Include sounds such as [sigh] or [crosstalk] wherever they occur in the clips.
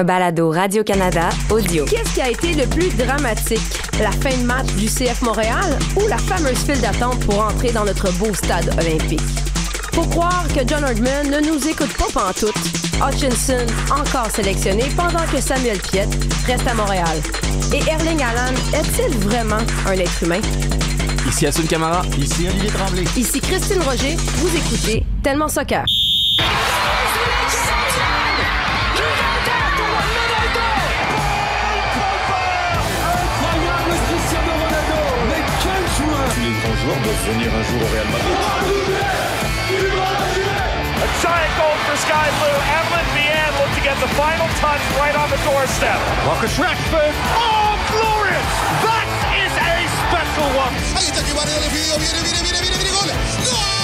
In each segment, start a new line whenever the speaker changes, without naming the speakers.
Un balado Radio-Canada audio.
Qu'est-ce qui a été le plus dramatique? La fin de match du CF Montréal ou la fameuse file d'attente pour entrer dans notre beau stade olympique? Faut croire que John Hardman ne nous écoute pas pantoute. Hutchinson, encore sélectionné, pendant que Samuel Piet reste à Montréal. Et Erling Haaland est-il vraiment un être humain?
Ici Assun Camara.
Ici Olivier Tremblay.
Ici Christine Roger, vous écoutez Tellement Soccer.
Tous les grands joueurs doivent venir un jour au Real Madrid.
A giant goal for Sky Blue. Evelyn Vianne looked to get the final touch right on the doorstep.
Marcus Rashford Oh, glorious That is a special one
Ahí está que viene, viene, viene, viene, viene, gol.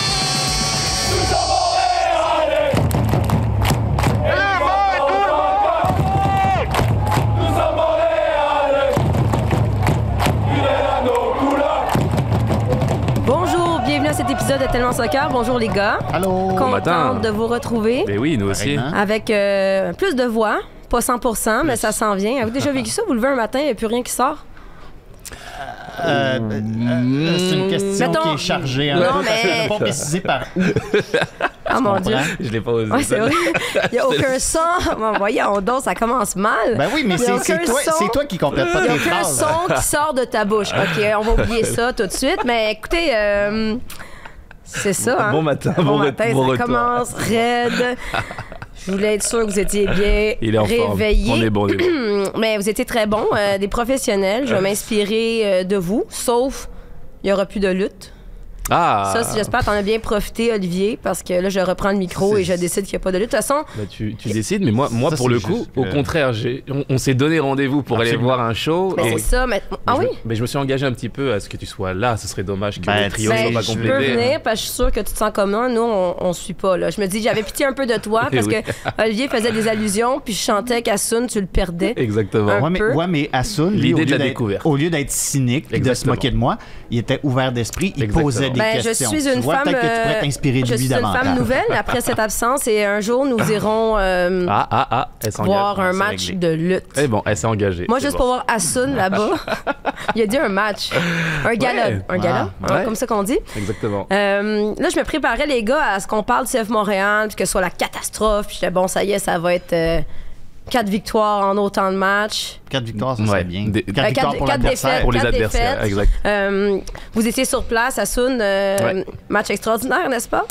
Épisode de Tellement Soccer. Bonjour les gars.
Allô.
matin.
Contente de vous retrouver
Mais oui, nous aussi.
Avec euh, plus de voix. Pas 100%, mais ça s'en vient. Avez-vous déjà vécu ça? Vous levez un matin, il n'y a plus rien qui sort?
Euh, euh, euh, c'est une question
Mettons-
qui est chargée. Hein,
Non, mais-
je pas précisé par où.
Ah mon Dieu.
Je l'ai pas osé.
Ouais, c'est vrai. Il n'y a aucun [laughs] son. Bon, voyons donc, ça commence mal.
Ben oui, mais c'est toi,
son.
c'est toi qui complète pas
Il n'y a aucun son qui sort de ta bouche. [laughs] OK, on va oublier ça tout de suite. Mais écoutez, euh, c'est ça. Hein?
Bon matin,
Bon,
bon,
matin,
bon
ça
retour.
commence raide. [laughs] Je voulais être sûr que vous étiez bien
Il est en forme. On est bon, bon. [clears throat]
Mais vous étiez très bons, euh, des professionnels. Je vais m'inspirer euh, de vous, sauf il n'y aura plus de lutte.
Ah
Ça, si j'espère que t'en as bien profité, Olivier, parce que là, je reprends le micro et je décide qu'il n'y a pas de lutte. De toute façon,
Bah, tu, tu décides, mais moi, moi
Ça,
pour le coup, au
que-
contraire, j'ai- on, on s'est donné rendez-vous pour aller voir un show.
ben,
et-
c'est ça. Mais... Ah
mais
oui?
je me- mais je me suis engagé un petit peu à ce que tu sois là. Ce serait dommage que
Ben,
le trio
tu sais,
soit pas
Ben, je
complété.
peux venir parce que je suis sûre que tu te sens comme nous. Nous, on, on suit pas. Là. Je me dis, j'avais pitié un peu de toi [laughs] parce
Oui.
que Olivier faisait des allusions, puis je chantais qu'Assun, tu le perdais.
Exactement.
Un
Ouais, mais,
peu.
ouais, mais Assun, lui,
L'idée
au
de
lieu
la
d'être-
découverte.
Au lieu d'être cynique et de se moquer de moi, il était ouvert d'esprit, il posait des
Ben, je suis
Tu
une
vois,
femme.
Peut-être que tu pourrais t'inspirer de
je
lui
suis une femme nouvelle après cette absence et un jour nous [laughs] irons euh,
Ah, ah, ah, elle
voir un
C'est
match
réglé.
de lutte.
Eh bon, elle s'est engagée.
Moi, juste
bon.
pour voir Assun [laughs] là-bas, il a dit un match, un gala,
Ouais.
un gala,
Ah,
hein,
ouais.
comme ça qu'on dit.
Exactement.
Euh, là, je me préparais, les gars, à ce qu'on parle du CF Montréal, puis que ce soit la catastrophe. Puis j'étais bon, ça y est, ça va être euh, quatre victoires en autant de matchs.
Quatre victoires, ça
Ouais.
serait bien.
Des-
Quatre
Euh,
victoires pour
quatre défaites.
Pour les adversaires,
défaites.
exact.
Euh, vous étiez sur place, Assun, euh,
Ouais.
match extraordinaire, n'est-ce pas?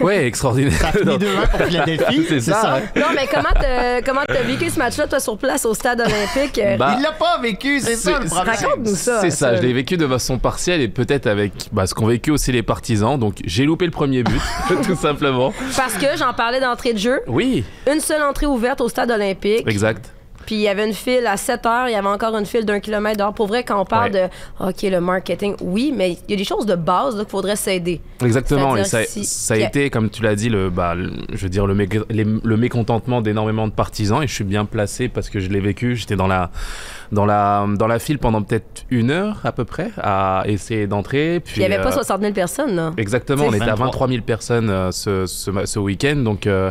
Ouais, extraordinaire.
Ça a fini 2-1 pour Philadelphie. [laughs]
C'est ça, hein.
Non, mais comment t'as, vécu ce match-là, toi, sur place au stade olympique? Euh,
Bah,
Il l'a pas vécu, c'est ça le
c'est-
problème.
Raconte-nous ça.
C'est ça,
ça.
je l'ai vécu de façon partielle et peut-être avec bah, ce qu'ont vécu aussi les partisans. Donc j'ai loupé le premier but, [laughs] tout simplement.
Parce que j'en parlais d'entrée de jeu.
Oui,
Une seule entrée ouverte au stade olympique.
Exact.
Puis il y avait une file à 7 heures, il y avait encore une file d'un kilomètre d'heure. Pour vrai, quand on parle
Ouais.
de OK, le marketing, oui, mais il y a des choses de base là, qu'il faudrait s'aider.
Exactement, et ça,
si-
ça a été, comme tu l'as dit, le, bah, le- je veux dire, le, mé- les- le mécontentement d'énormément de partisans, et je suis bien placé parce que je l'ai vécu. J'étais dans la, dans, la, dans la file pendant peut-être une heure à peu près à essayer d'entrer. Puis,
Il n'y avait pas
euh,
60 000 personnes. Là.
Exactement,
C'est
on était à
23.
23 000 personnes euh, ce, ce, ce week-end, donc euh,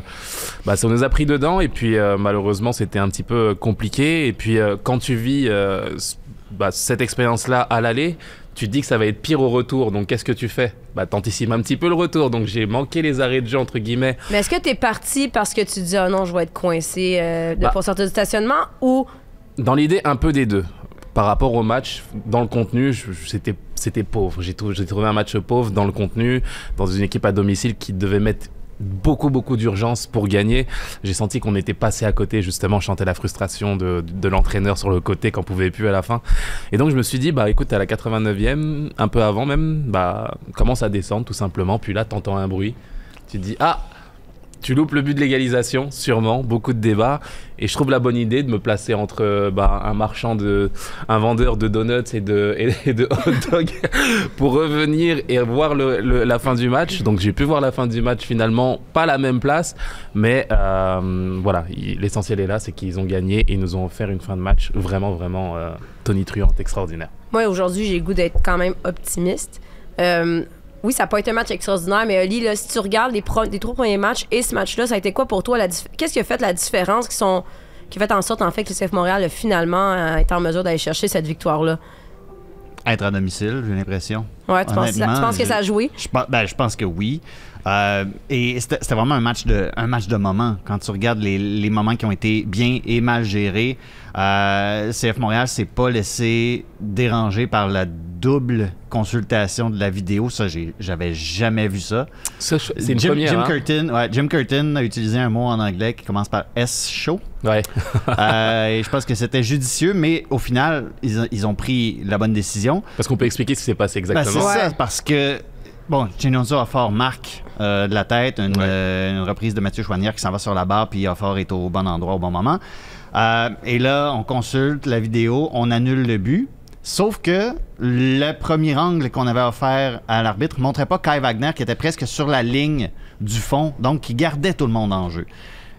bah, ça nous a pris dedans, et puis euh, malheureusement c'était un petit peu compliqué, et puis euh, quand tu vis euh, bah, cette expérience-là à l'aller, tu te dis que ça va être pire au retour, donc qu'est-ce que tu fais? Bah t'anticipes un petit peu le retour, donc j'ai manqué les arrêts de jeu entre guillemets.
Mais est-ce que tu es parti parce que tu dis, ah non, je vais être coincé euh,
Bah.
pour sortir du stationnement ou
Dans l'idée, un peu des deux. Par rapport au match, dans le contenu, c'était c'était pauvre. J'ai trou- j'ai trouvé un match pauvre dans le contenu, dans une équipe à domicile qui devait mettre beaucoup beaucoup d'urgence pour gagner. J'ai senti qu'on était passé à côté justement, sentais la frustration de, de l'entraîneur sur le côté qu'on pouvait plus à la fin. Et donc je me suis dit bah écoute à la 89e, un peu avant même, bah commence à descendre tout simplement. Puis là t'entends un bruit, tu te dis ah tu loupes le but de l'égalisation, sûrement, beaucoup de débats. Et je trouve la bonne idée de me placer entre euh, bah, un marchand de, un vendeur de donuts et de, [laughs] hot dogs pour revenir et voir la fin du match. Donc j'ai pu voir la fin du match finalement, pas la même place, mais euh, voilà, il- l'essentiel est là, c'est qu'ils ont gagné et nous ont offert une fin de match vraiment, vraiment euh, tonitruante, extraordinaire.
moi aujourd'hui j'ai le goût d'être quand même optimiste. Oui, ça n'a pas été un match extraordinaire, mais Ali, là, si tu regardes les, pro- les trois premiers matchs et ce match-là, ça a été quoi pour toi? Qu'est-ce qui a fait la différence qui sont qui a fait en sorte en fait que le CF Montréal a finalement euh, été en mesure d'aller chercher cette victoire-là?
Être à domicile, j'ai l'impression.
Ouais, tu penses, tu penses que ça a joué?
Je ben, je pense que oui. Euh, et c'était vraiment un match de un match de moment. Quand tu regardes les, les moments qui ont été bien et mal gérés, euh, CF Montréal s'est pas laissé déranger par la double consultation de la vidéo. Ça, j'avais jamais vu ça.
Ça, c'est une
Jim,
première.
Jim
hein.
Curtin, ouais, Jim Curtin a utilisé un mot en anglais qui commence par S show.
Ouais. [laughs]
Euh, et je pense que c'était judicieux, mais au final, ils, ont- ils ont pris la bonne décision.
Parce qu'on peut expliquer ce qui s'est passé
Ben,
exactement.
c'est
Ouais.
ça, parce que, bon, Chinonzo a fort marque euh, de la tête, une,
Ouais.
euh, une reprise de Mathieu Chouanière qui s'en va sur la barre, puis Offort est au bon endroit au bon moment. Euh, et là, on consulte la vidéo, on annule le but. Sauf que le premier angle qu'on avait offert à l'arbitre montrait pas Kai Wagner qui était presque sur la ligne du fond, donc qui gardait tout le monde en jeu.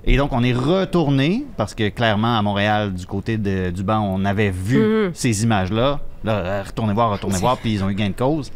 Et donc, on est retourné, parce que clairement, à Montréal, du côté de- du banc, on avait vu
Mhm.
ces images-là. Là, retournez voir, retournez voir, puis ils ont eu gain de cause.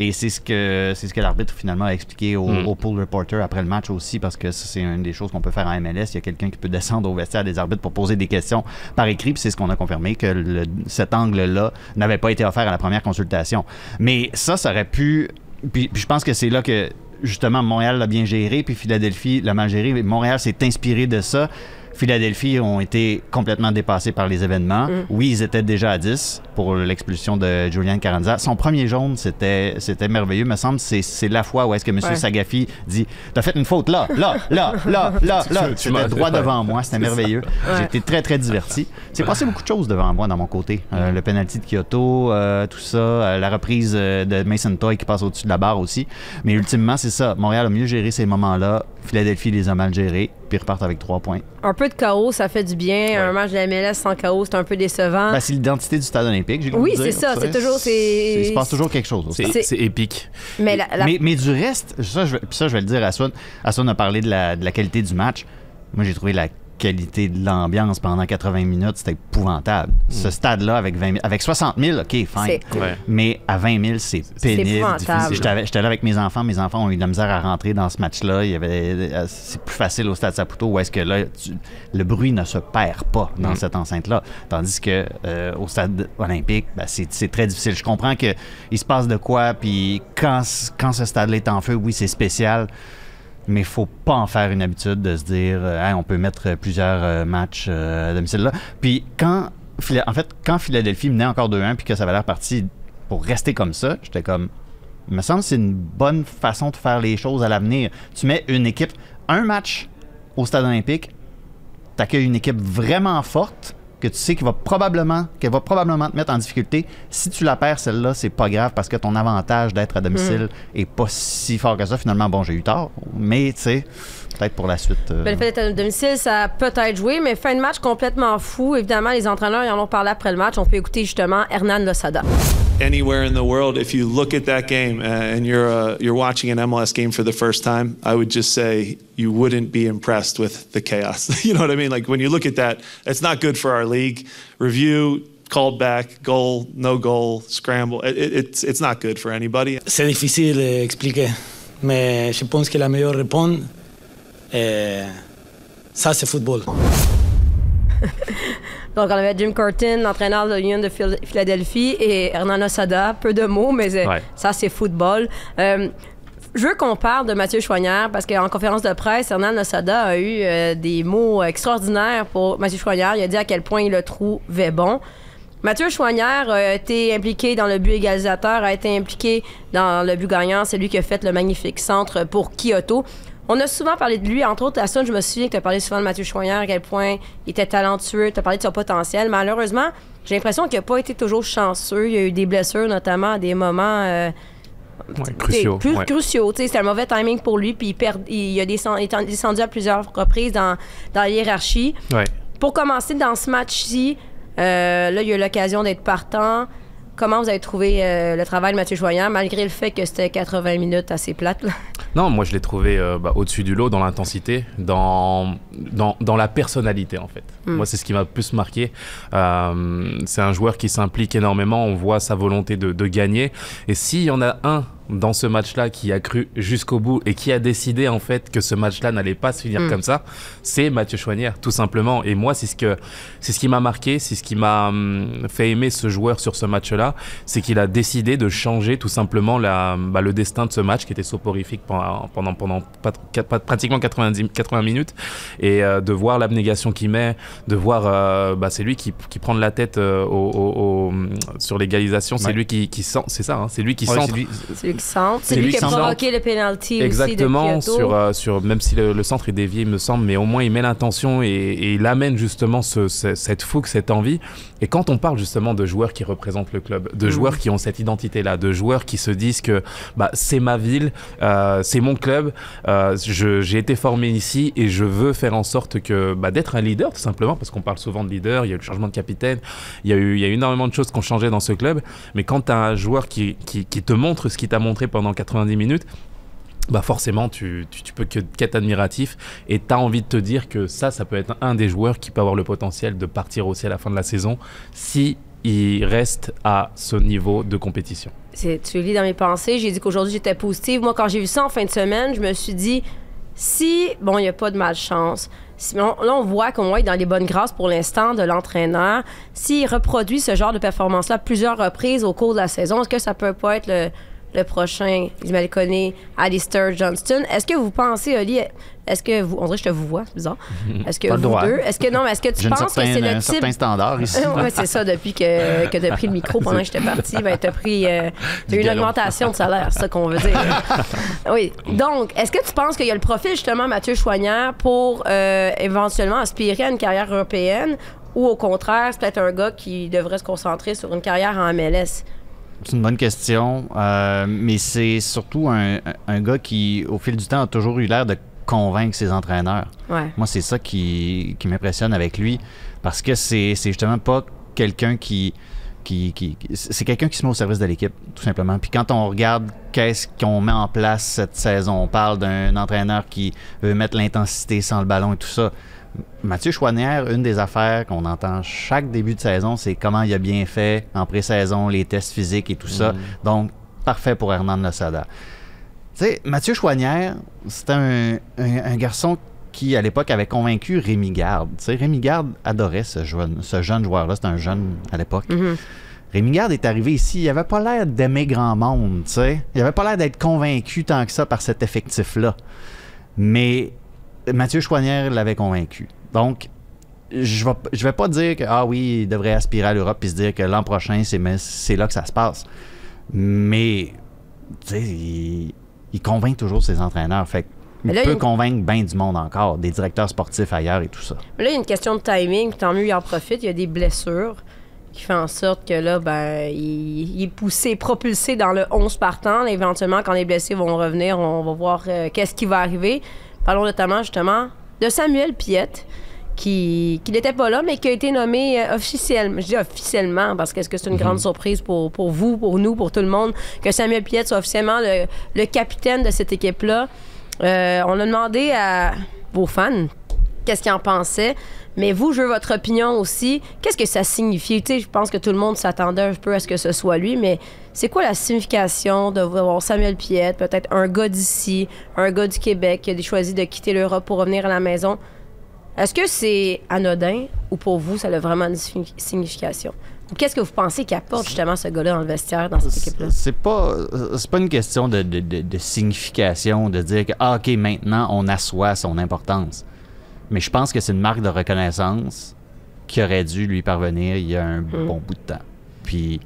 Et c'est ce que c'est ce que l'arbitre finalement a expliqué au,
Mm.
au pool reporter après le match aussi, parce que c'est une des choses qu'on peut faire en MLS. Il y a quelqu'un qui peut descendre au vestiaire des arbitres pour poser des questions par écrit, puis c'est ce qu'on a confirmé, que le- cet angle-là n'avait pas été offert à la première consultation. Mais ça, ça aurait pu... Puis, puis je pense que c'est là que justement Montréal l'a bien géré, puis Philadelphie l'a mal géré. Montréal s'est inspiré de ça. Philadelphie ont été complètement dépassés par les événements. Oui, ils étaient déjà à 10 pour l'expulsion de Julian Carranza. Son premier jaune, c'était c'était merveilleux. Me semble c'est c'est la fois où est-ce que M.
Ouais.
Sagafi dit T'as fait une faute là, là, là, là, là, [laughs] là.
Tu m'as-
C'était droit [laughs] devant moi. C'était merveilleux. J'ai [laughs]
Ouais.
été très, très diverti. C'est passé beaucoup de choses devant moi dans mon côté. Euh, le penalty de Kyoto, euh, tout ça, euh, la reprise de Mason Toy qui passe au-dessus de la barre aussi. Mais ultimement, c'est ça. Montréal a mieux géré ces moments-là. Philadelphie les a mal gérés, puis ils repartent avec trois points.
Un peu de chaos, ça fait du bien. Un match de la MLS sans chaos, c'est un peu décevant.
Ben, c'est l'identité du stade olympique, j'ai.
Oui, c'est ça, c'est toujours-
Il se passe toujours quelque chose
C'est épique.
mais la, la-
Mais, mais du reste, ça je, vais- puis ça, je vais le dire à Swan. Aswan a parlé de la, de la qualité du match. Moi, j'ai trouvé la qualité de l'ambiance pendant 80 minutes, c'était épouvantable. Ce stade-là, avec, 20 000 avec 60 000, OK, fine.
Ouais.
Mais à 20 000, c'est pénible. J'étais là avec mes enfants. Mes enfants ont eu de la misère à rentrer dans ce match-là. Euh, c'est plus facile au stade Saputo où est-ce que là, tu- le bruit ne se perd pas dans cette enceinte-là. Tandis que euh, au stade olympique, ben, c'est très difficile. Je comprends que il se passe de quoi, puis quand, quand ce stade-là est en feu, oui, c'est spécial. Mais faut pas en faire une habitude de se dire, euh, Hey, on peut mettre plusieurs euh, matchs euh, à domicile là. Puis quand, en fait, quand Philadelphie menait encore 2-1 puis que ça avait l'air parti pour rester comme ça, j'étais comme, il me semble que c'est une bonne façon de faire les choses à l'avenir. Tu mets une équipe, un match au stade olympique, t'accueilles une équipe vraiment forte que tu sais qu'elle va probablement qu'elle va probablement te mettre en difficulté. Si tu la perds celle-là, c'est pas grave parce que ton avantage d'être à domicile est pas si fort que ça. Finalement, bon, j'ai eu tort, mais tu sais, peut-être pour la suite. euh,
Ben, le fait d'être à domicile, ça a peut-être joué, mais fin de match complètement fou. Évidemment, les entraîneurs ils en ont parlé après le match. On peut écouter justement Hernan Losada.
anywhere in the world, if you look at that game uh, and you're uh, you're watching an MLS game for the first time, I would just say you wouldn't be impressed with the chaos. [laughs] you know what I mean? Like when you look at that, it's not good for our league. Review, called back, goal, no goal, scramble. It, it, it's it's not good for anybody.
C'est difficile à expliquer, mais je pense que la meilleure réponse, est ça c'est football. [laughs]
Donc, on avait Jim Curtin, l'entraîneur de l'Union de Phil- Philadelphie, et Hernan Losada. Peu de mots, mais
Ouais.
ça, c'est football. Euh, je veux qu'on parle de Mathieu Choignard parce qu'en conférence de presse, Hernan Losada a eu euh, des mots extraordinaires pour Mathieu Choignard. Il a dit à quel point il le trouvait bon. Mathieu Choignard a été impliqué dans le but égalisateur, a été impliqué dans le but gagnant. C'est lui qui a fait le magnifique centre pour Kyoto. On a souvent parlé de lui, entre autres, à ça, je me souviens que tu as parlé souvent de Mathieu Choignard, à quel point il était talentueux, tu as parlé de son potentiel. Malheureusement, j'ai l'impression qu'il n'a pas été toujours chanceux. Il y a eu des blessures, notamment à des moments euh,
Ouais, cruciaux.
plus
ouais.
cruciaux. C'était un mauvais timing pour lui, puis il, perd- il a il descendu à plusieurs reprises dans, dans la hiérarchie.
Ouais.
Pour commencer dans ce match-ci, euh, là, il y a eu l'occasion d'être partant. Comment vous avez trouvé euh, le travail de Mathieu Joyant, malgré le fait que c'était 80 minutes assez plate? là?
Non, moi je l'ai trouvé euh, bah, au-dessus du lot dans l'intensité, dans, dans, dans la personnalité en fait. Moi c'est ce qui m'a plus marqué. Euh, c'est un joueur qui s'implique énormément, on voit sa volonté de, de gagner. Et s'il y en a un dans ce match-là, qui a cru jusqu'au bout et qui a décidé en fait que ce match-là n'allait pas se finir
Mm.
comme ça, c'est Mathieu Chouanière, tout simplement. Et moi, c'est ce que c'est ce qui m'a marqué, c'est ce qui m'a hum, fait aimer ce joueur sur ce match-là, c'est qu'il a décidé de changer tout simplement la, bah, le destin de ce match qui était soporifique pendant pendant, pendant pas- pas- pratiquement 90 80 minutes et euh, de voir l'abnégation qu'il met, de voir euh, bah, c'est lui qui, qui prend de la tête euh, au- au- au- sur l'égalisation, c'est
Ouais.
lui qui, qui sent, c'est ça, hein, c'est lui qui
Ouais,
centre.
c'est lui-
qui centre. C'est lui,
lui
qui a provoqué le penalty
Exactement,
aussi de Kyoto.
sur, euh, sur, même si le, le centre est dévié, il me semble, mais au moins il met l'intention et, et il amène justement ce- ce- cette fougue, cette envie. Et quand on parle justement de joueurs qui représentent le club, de
Mhm.
joueurs qui ont cette identité-là, de joueurs qui se disent que bah, c'est ma ville, euh, c'est mon club, euh, j'ai été formé ici et je veux faire en sorte que bah, d'être un leader tout simplement, parce qu'on parle souvent de leader, il y a eu le changement de capitaine, il y a eu, énormément de choses qui ont changé dans ce club, mais quand tu as un joueur qui, qui, te montre ce qu'il t'a montré pendant 90 minutes, bah forcément, tu, tu, tu peux qu'être admiratif et tu as envie de te dire que ça, ça peut être un des joueurs qui peut avoir le potentiel de partir aussi à la fin de la saison si il reste à ce niveau de compétition.
Tu lis dans mes pensées. J'ai dit qu'aujourd'hui, j'étais positive. Moi, quand j'ai vu ça en fin de semaine, je me suis dit, si, bon, il n'y a pas de malchance, si, là, on voit qu'on être dans les bonnes grâces pour l'instant de l'entraîneur. S'il reproduit ce genre de performance-là plusieurs reprises au cours de la saison, est-ce que ça peut pas être le, le prochain, connais, Alistair Johnston? Est-ce que vous pensez, Oli, est-ce que vous, on dirait que je te vous vois, c'est bizarre. Est-ce que
Pas le
vous
droit.
deux, est-ce que non, mais est-ce que tu
J'ai une
penses que c'est le
un
type?
certain standard ici. [laughs]
oui, c'est ça, depuis que, que tu as pris le micro pendant que j'étais partie, ben, tu as pris. euh, t'as eu une
galon.
augmentation de salaire, c'est ça qu'on veut dire. [laughs] oui. Donc, est-ce que tu penses qu'il y a le profil, justement, Mathieu Choignard, pour euh, éventuellement aspirer à une carrière européenne ou au contraire, c'est peut-être un gars qui devrait se concentrer sur une carrière en MLS?
C'est une bonne question, euh, mais c'est surtout un, un gars qui, au fil du temps, a toujours eu l'air de convaincre ses entraîneurs.
Ouais.
Moi, c'est ça qui, qui m'impressionne avec lui, parce que c'est justement pas quelqu'un qui- qui- c'est quelqu'un qui se met au service de l'équipe, tout simplement. Puis quand on regarde qu'est-ce qu'on met en place cette saison, on parle d'un entraîneur qui veut mettre l'intensité sans le ballon et tout ça. Mathieu Chouanière, une des affaires qu'on entend chaque début de saison, c'est comment il a bien fait en pré-saison, les tests physiques et tout ça. Donc, parfait pour Hernan Losada. Tu sais, Mathieu Chouanière, c'était un, un- un garçon qui, à l'époque, avait convaincu Rémi Garde. Tu sais, Rémi Garde adorait ce jeune, ce jeune joueur-là. C'était un jeune à l'époque. Rémi Garde est arrivé ici, il avait pas l'air d'aimer grand monde, tu sais. Il avait pas l'air d'être convaincu tant que ça par cet effectif-là. Mais Mathieu Chouanière l'avait convaincu. Donc, je vais, je vais pas dire que, ah oui, il devrait aspirer à l'Europe et se dire que l'an prochain, c'est, là que ça se passe. Mais, tu sais, il, il convainc toujours ses entraîneurs. Fait il
là,
peut
il une-
convaincre bien du monde encore, des directeurs sportifs ailleurs et tout ça.
Mais là, il y a une question de timing, tant mieux, il en profite. Il y a des blessures qui font en sorte que là, ben, il, il est poussé, propulsé dans le 11 partant. Éventuellement, quand les blessés vont revenir, on va voir euh, qu'est-ce qui va arriver. Parlons notamment, justement, de Samuel Piette, qui, qui n'était pas là, mais qui a été nommé euh, officiellement. Je dis officiellement, parce que est-ce que c'est une grande surprise pour, pour vous, pour nous, pour tout le monde, que Samuel Piette soit officiellement le, le capitaine de cette équipe-là. Euh, on a demandé à vos fans qu'est-ce qu'ils en pensaient? Mais vous, je veux votre opinion aussi. Qu'est-ce que ça signifie? Tu sais, je pense que tout le monde s'attendait un peu à ce que ce soit lui, mais c'est quoi la signification de voir Samuel Piette, peut-être un gars d'ici, un gars du Québec qui a choisi de quitter l'Europe pour revenir à la maison? Est-ce que c'est anodin ou pour vous, ça a vraiment une signi- signification? Ou Qu'est-ce que vous pensez qu'apporte justement ce gars-là dans le vestiaire, dans cette équipe-là?
C'est pas, c'est pas une question de, de- de- de signification, de dire que, ah, OK, maintenant, on assoit son importance. Mais je pense que c'est une marque de reconnaissance qui aurait dû lui parvenir il y a un bon bout de temps. Puis,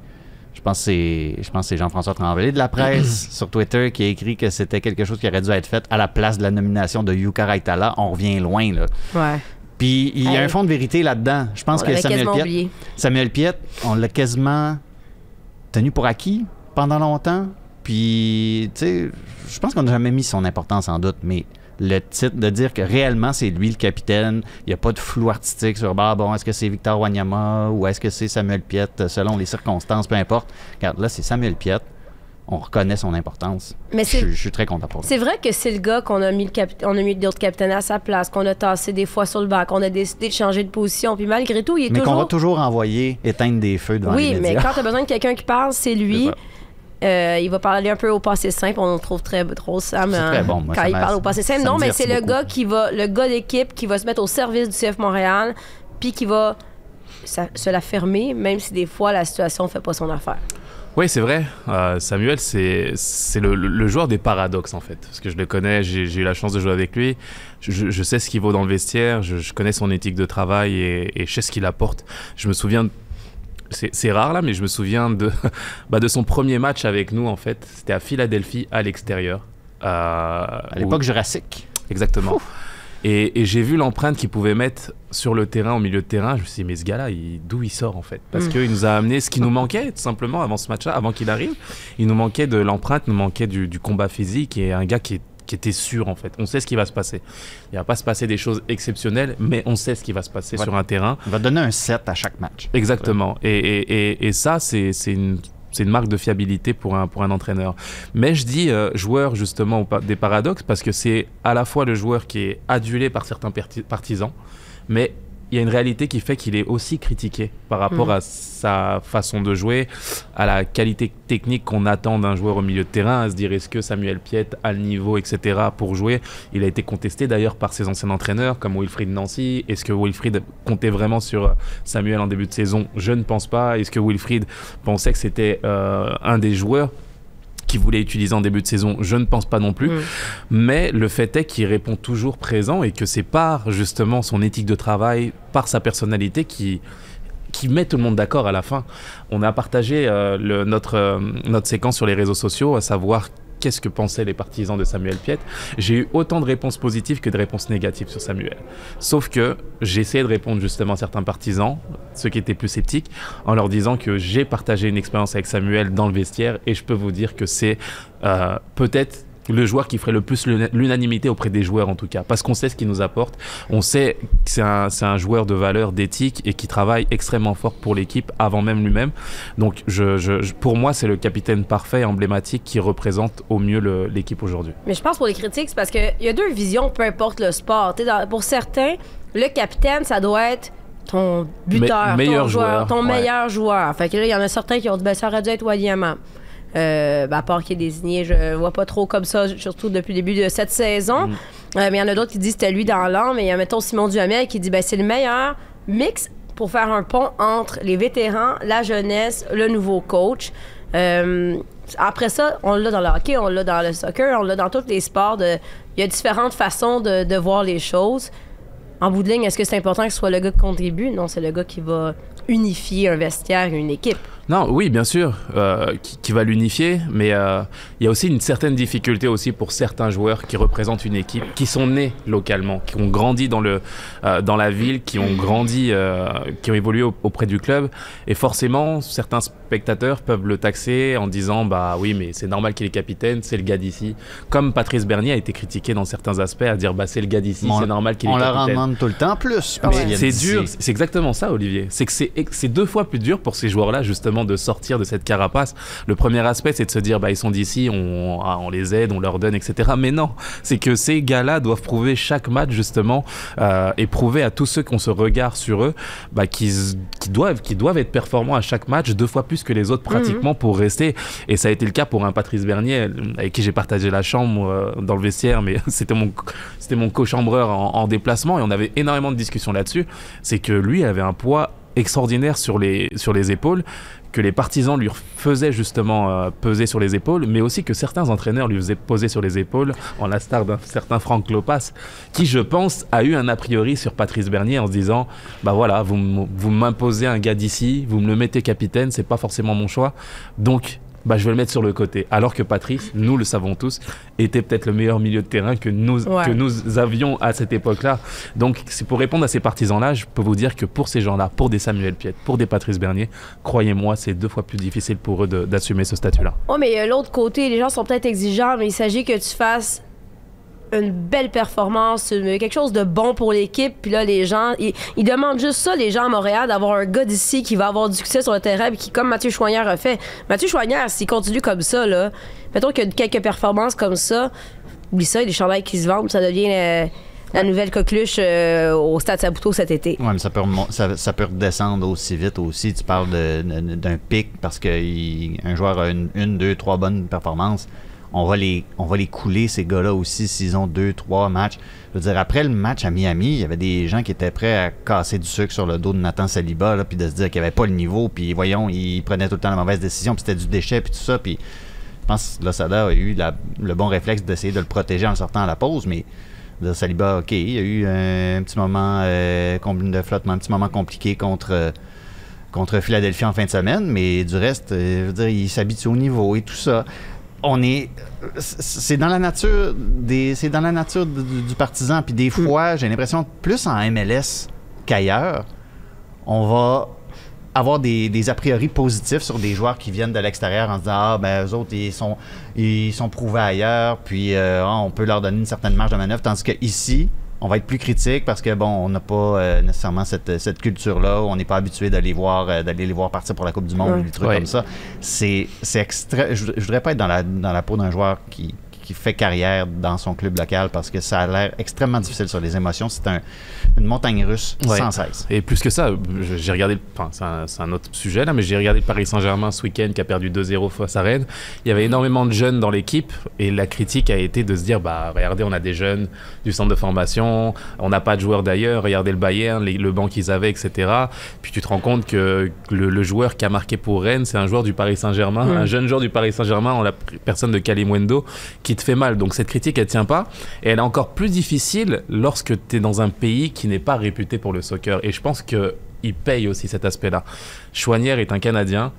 je pense que c'est, je pense que c'est Jean-François Tremblay de la presse [clears throat] sur Twitter qui a écrit que c'était quelque chose qui aurait dû être fait à la place de la nomination de Yuka Raitala. On revient loin, là.
Ouais.
Puis il y a
Hey.
un fond de vérité là-dedans. Je pense
On
que Samuel
oublié.
Samuel Piette, on l'a quasiment tenu pour acquis pendant longtemps. Puis, tu sais, je pense qu'on n'a jamais mis son importance en doute, mais le titre de dire que réellement c'est lui le capitaine, il n'y a pas de flou artistique sur bah, bon, est-ce que c'est Victor Wanyama ou est-ce que c'est Samuel Piette, selon les circonstances, peu importe. Regarde, là, c'est Samuel Piette. On reconnaît son importance.
Mais
je, je suis très content pour lui.
C'est vrai que c'est le gars qu'on a mis le capi- on a mis d'autres capitaines à sa place, qu'on a tassé des fois sur le banc, qu'on a décidé de changer de position. Puis malgré tout, il est
Mais qu'on
toujours.
va toujours envoyer éteindre des feux devant
oui,
les
mais
médias.
quand tu as besoin de quelqu'un qui parle, c'est lui.
C'est.
Euh, il va parler un peu au passé simple. On le trouve très drôle, Sam,
C'est très bon, moi,
quand il parle au passé simple. Non, mais c'est le
beaucoup.
gars qui va, le gars d'équipe qui va se mettre au service du CF Montréal, puis qui va sa- se la fermer, même si des fois la situation fait pas son affaire.
Oui, c'est vrai. Euh, Samuel, c'est c'est le, le- le joueur des paradoxes, en fait. Parce que je le connais, j'ai j'ai eu la chance de jouer avec lui. Je, je- je sais ce qu'il vaut dans le vestiaire, je, je connais son éthique de travail et, et je sais ce qu'il apporte. Je me souviens, c'est rare là, mais je me souviens de, [laughs] bah, de son premier match avec nous, en fait. C'était à Philadelphie, à l'extérieur. Euh,
À l'époque jurassique.
Exactement. Et, et j'ai vu l'empreinte qu'il pouvait mettre sur le terrain, au milieu de terrain. Je me suis dit, mais ce gars-là, d'où il sort en fait? Parce
Mm.
qu'il nous a amené ce qui nous manquait, tout simplement, avant ce match-là, avant qu'il arrive. Il nous manquait de l'empreinte, nous manquait du, du combat physique et un gars qui, est- qui était sûr en fait. On sait ce qui va se passer. Il va pas se passer des choses exceptionnelles, mais on sait ce qui va se passer sur un terrain.
Il va donner un set à chaque match.
Exactement. Et, et, et, et ça, c'est une, c'est une marque de fiabilité pour un, pour un entraîneur. Mais je dis euh, joueur, justement, des paradoxes, parce que c'est à la fois le joueur qui est adulé par certains partisans, mais il y a une réalité qui fait qu'il est aussi critiqué par rapport
Mhm.
à sa façon de jouer, à la qualité technique qu'on attend d'un joueur au milieu de terrain, à se dire est-ce que Samuel Piet a le niveau, etc. pour jouer. Il a été contesté d'ailleurs par ses anciens entraîneurs comme Wilfried Nancy. Est-ce que Wilfried comptait vraiment sur euh, Samuel en début de saison? Je ne pense pas. Est-ce que Wilfried pensait que c'était euh, un des joueurs qu'il voulait utiliser en début de saison, je ne pense pas non plus.
Mm.
Mais le fait est qu'il répond toujours présent et que c'est par justement son éthique de travail, par sa personnalité qui qui met tout le monde d'accord à la fin. On a partagé euh, le- notre, euh, notre séquence sur les réseaux sociaux, à savoir qu'est-ce que pensaient les partisans de Samuel Piet. J'ai eu autant de réponses positives que de réponses négatives sur Samuel. Sauf que j'ai essayé de répondre justement à certains partisans, ceux qui étaient plus sceptiques, en leur disant que j'ai partagé une expérience avec Samuel dans le vestiaire et je peux vous dire que c'est euh, peut-être le joueur qui ferait le plus l'una- l'unanimité auprès des joueurs en tout cas, parce qu'on sait ce qu'il nous apporte, on sait que c'est un, c'est un joueur de valeur, d'éthique et qui travaille extrêmement fort pour l'équipe avant même lui-même. Donc je, je- pour moi c'est le capitaine parfait, emblématique qui représente au mieux l'équipe aujourd'hui.
Mais je pense pour les critiques, c'est parce qu'il y a deux visions, peu importe le sport. Dans- pour certains, le capitaine, ça doit être ton buteur,
Me- meilleur
ton joueur,
joueur,
ton
ouais.
meilleur joueur. Fait que là, il y en a certains qui ont dit, ben, ça aurait dû être Wadiama. Euh, ben, à part qui est désigné, je vois pas trop comme ça, surtout depuis le début de cette saison.
Mm.
Euh, mais il y en a d'autres qui disent c'était lui dans l'an, mais il y a, mettons, Simon Duhamel qui dit, ben, c'est le meilleur mix pour faire un pont entre les vétérans, la jeunesse, le nouveau coach. Euh, après ça, on l'a dans le hockey, on l'a dans le soccer, on l'a dans tous les sports. de- Il y a différentes façons de, de voir les choses. En bout de ligne, est-ce que c'est important que ce soit le gars qui contribue? Non, c'est le gars qui va unifier un vestiaire et une équipe.
Non, oui, bien sûr, euh, qui, qui va l'unifier, mais euh, il y a aussi une certaine difficulté aussi pour certains joueurs qui représentent une équipe, qui sont nés localement, qui ont grandi dans, le, euh, dans la ville, qui ont grandi, qui ont évolué au- auprès du club, et forcément, certains spectateurs peuvent le taxer en disant, bah oui, mais c'est normal qu'il est capitaine, c'est le gars d'ici. Comme Patrice Bernier a été critiqué dans certains aspects, à dire, bah c'est le gars d'ici, c'est normal qu'il est
On leur
capitaine.
demande tout le temps plus.
c'est dur, c'est exactement ça, Olivier. C'est que c'est deux fois plus dur pour ces joueurs-là, justement, de sortir de cette carapace. Le premier aspect, c'est de se dire, bah, ils sont d'ici, on, ah, on les aide, on leur donne, etc. Mais non, c'est que ces gars-là doivent prouver chaque match, justement, euh, et prouver à tous ceux qui ont ce regard sur eux, bah, qu'ils doivent, qu'ils doivent être performants à chaque match, deux fois plus que les autres, pratiquement, pour rester. Et ça a été le cas pour un Patrice Bernier, avec qui j'ai partagé la chambre euh, dans le vestiaire, mais [laughs] c'était mon, mon co-chambreur en, en déplacement, et on avait énormément de discussions là-dessus. C'est que lui avait un poids extraordinaire sur les, sur les épaules, que les partisans lui faisaient justement euh, peser sur les épaules, mais aussi que certains entraîneurs lui faisaient poser sur les épaules, en la star d'un certain Franck Lopas, qui, je pense, a eu un a priori sur Patrice Bernier en se disant Bah voilà, vous, vous m'imposez un gars d'ici, vous me le mettez capitaine, c'est pas forcément mon choix, donc. Bah, je vais le mettre sur le côté. Alors que Patrice, nous le savons tous, était peut-être le meilleur milieu de terrain que nous,
Ouais.
que nous avions à cette époque-là. Donc, c'est pour répondre à ces partisans-là, je peux vous dire que pour ces gens-là, pour des Samuel Piet, pour des Patrice Bernier, croyez-moi, c'est deux fois plus difficile pour eux d'assumer ce statut-là.
Oh, mais euh, l'autre côté, les gens sont peut-être exigeants, mais il s'agit que tu fasses une belle performance, quelque chose de bon pour l'équipe. Puis là, les gens, ils, demandent juste ça, les gens à Montréal, d'avoir un gars d'ici qui va avoir du succès sur le terrain, puis qui, comme Mathieu Choignard a fait. Mathieu Choignard, s'il continue comme ça, là, mettons qu'il y a quelques performances comme ça, oublie ça, les chandails qui se vendent, ça devient. euh, la nouvelle coqueluche euh, au Stade Saputo cet été.
Oui, mais ça peut, ça, peut redescendre aussi vite aussi. Tu parles d'un pic parce qu'un joueur a une, deux, trois bonnes performances. On va les, couler, ces gars-là aussi, s'ils ont deux, trois matchs. Je veux dire, après le match à Miami, il y avait des gens qui étaient prêts à casser du sucre sur le dos de Nathan Saliba, là, puis de se dire qu'il n'y avait pas le niveau, puis voyons, il prenait tout le temps la mauvaise décision, puis c'était du déchet, puis tout ça. Puis je pense que Losada a eu le bon réflexe d'essayer de le protéger en sortant à la pause, mais Saliba, OK, il y a eu un, petit moment euh, de flottement, un petit moment compliqué contre, contre Philadelphie en fin de semaine, mais du reste, euh, je veux dire, il s'habitue au niveau et tout ça. On est. C'est dans la nature des. C'est dans la nature du, du partisan. Puis des fois, j'ai l'impression, plus en MLS qu'ailleurs, on va avoir des, des a priori positifs sur des joueurs qui viennent de l'extérieur en se disant ah ben eux autres ils sont ils sont prouvés ailleurs puis euh, ah, on peut leur donner une certaine marge de manœuvre tandis que ici on va être plus critique parce que bon on n'a pas euh, nécessairement cette, cette culture là on n'est pas habitué d'aller voir euh, d'aller les voir partir pour la coupe du monde
Ouais.
ou des trucs
Ouais.
comme ça c'est c'est extra je, je voudrais pas être dans la dans la peau d'un joueur qui qui fait carrière dans son club local parce que ça a l'air extrêmement difficile sur les émotions. C'est un, une montagne russe
Ouais.
sans cesse.
Et plus que ça, j'ai regardé, le- enfin, c'est un, autre sujet là, mais j'ai regardé le Paris Saint-Germain ce week-end qui a perdu 2-0 face à Rennes. Il y avait énormément de jeunes dans l'équipe et la critique a été de se dire bah regardez, on a des jeunes du centre de formation, on n'a pas de joueurs d'ailleurs, regardez le Bayern, les- le banc qu'ils avaient, etc. Puis tu te rends compte que le, le joueur qui a marqué pour Rennes, c'est un joueur du Paris Saint-Germain, un jeune joueur du Paris Saint-Germain en la personne de Kalimwendo qui te fait mal. Donc cette critique, elle tient pas. Et elle est encore plus difficile lorsque tu es dans un pays qui n'est pas réputé pour le soccer. Et je pense qu'il paye aussi cet aspect-là. Chouanière est un Canadien.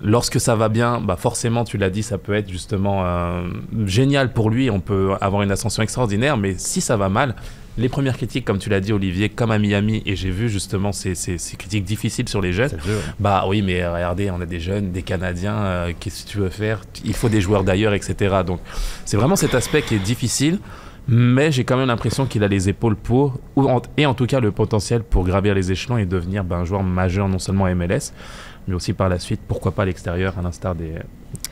Lorsque ça va bien, bah forcément, tu l'as dit, ça peut être justement euh, génial pour lui. On peut avoir une ascension extraordinaire. Mais si ça va mal, les premières critiques, comme tu l'as dit, Olivier, comme à Miami, et j'ai vu justement ces, ces- ces critiques difficiles sur les jeunes. Bah oui, mais regardez, on a des jeunes, des Canadiens, euh, qu'est-ce que tu veux faire? Il faut des joueurs d'ailleurs, etc. Donc c'est vraiment cet aspect qui est difficile, mais j'ai quand même l'impression qu'il a les épaules pour, ou en- et en tout cas le potentiel pour gravir les échelons et devenir ben, un joueur majeur non seulement à MLS, mais aussi par la suite, pourquoi pas à l'extérieur, à l'instar des,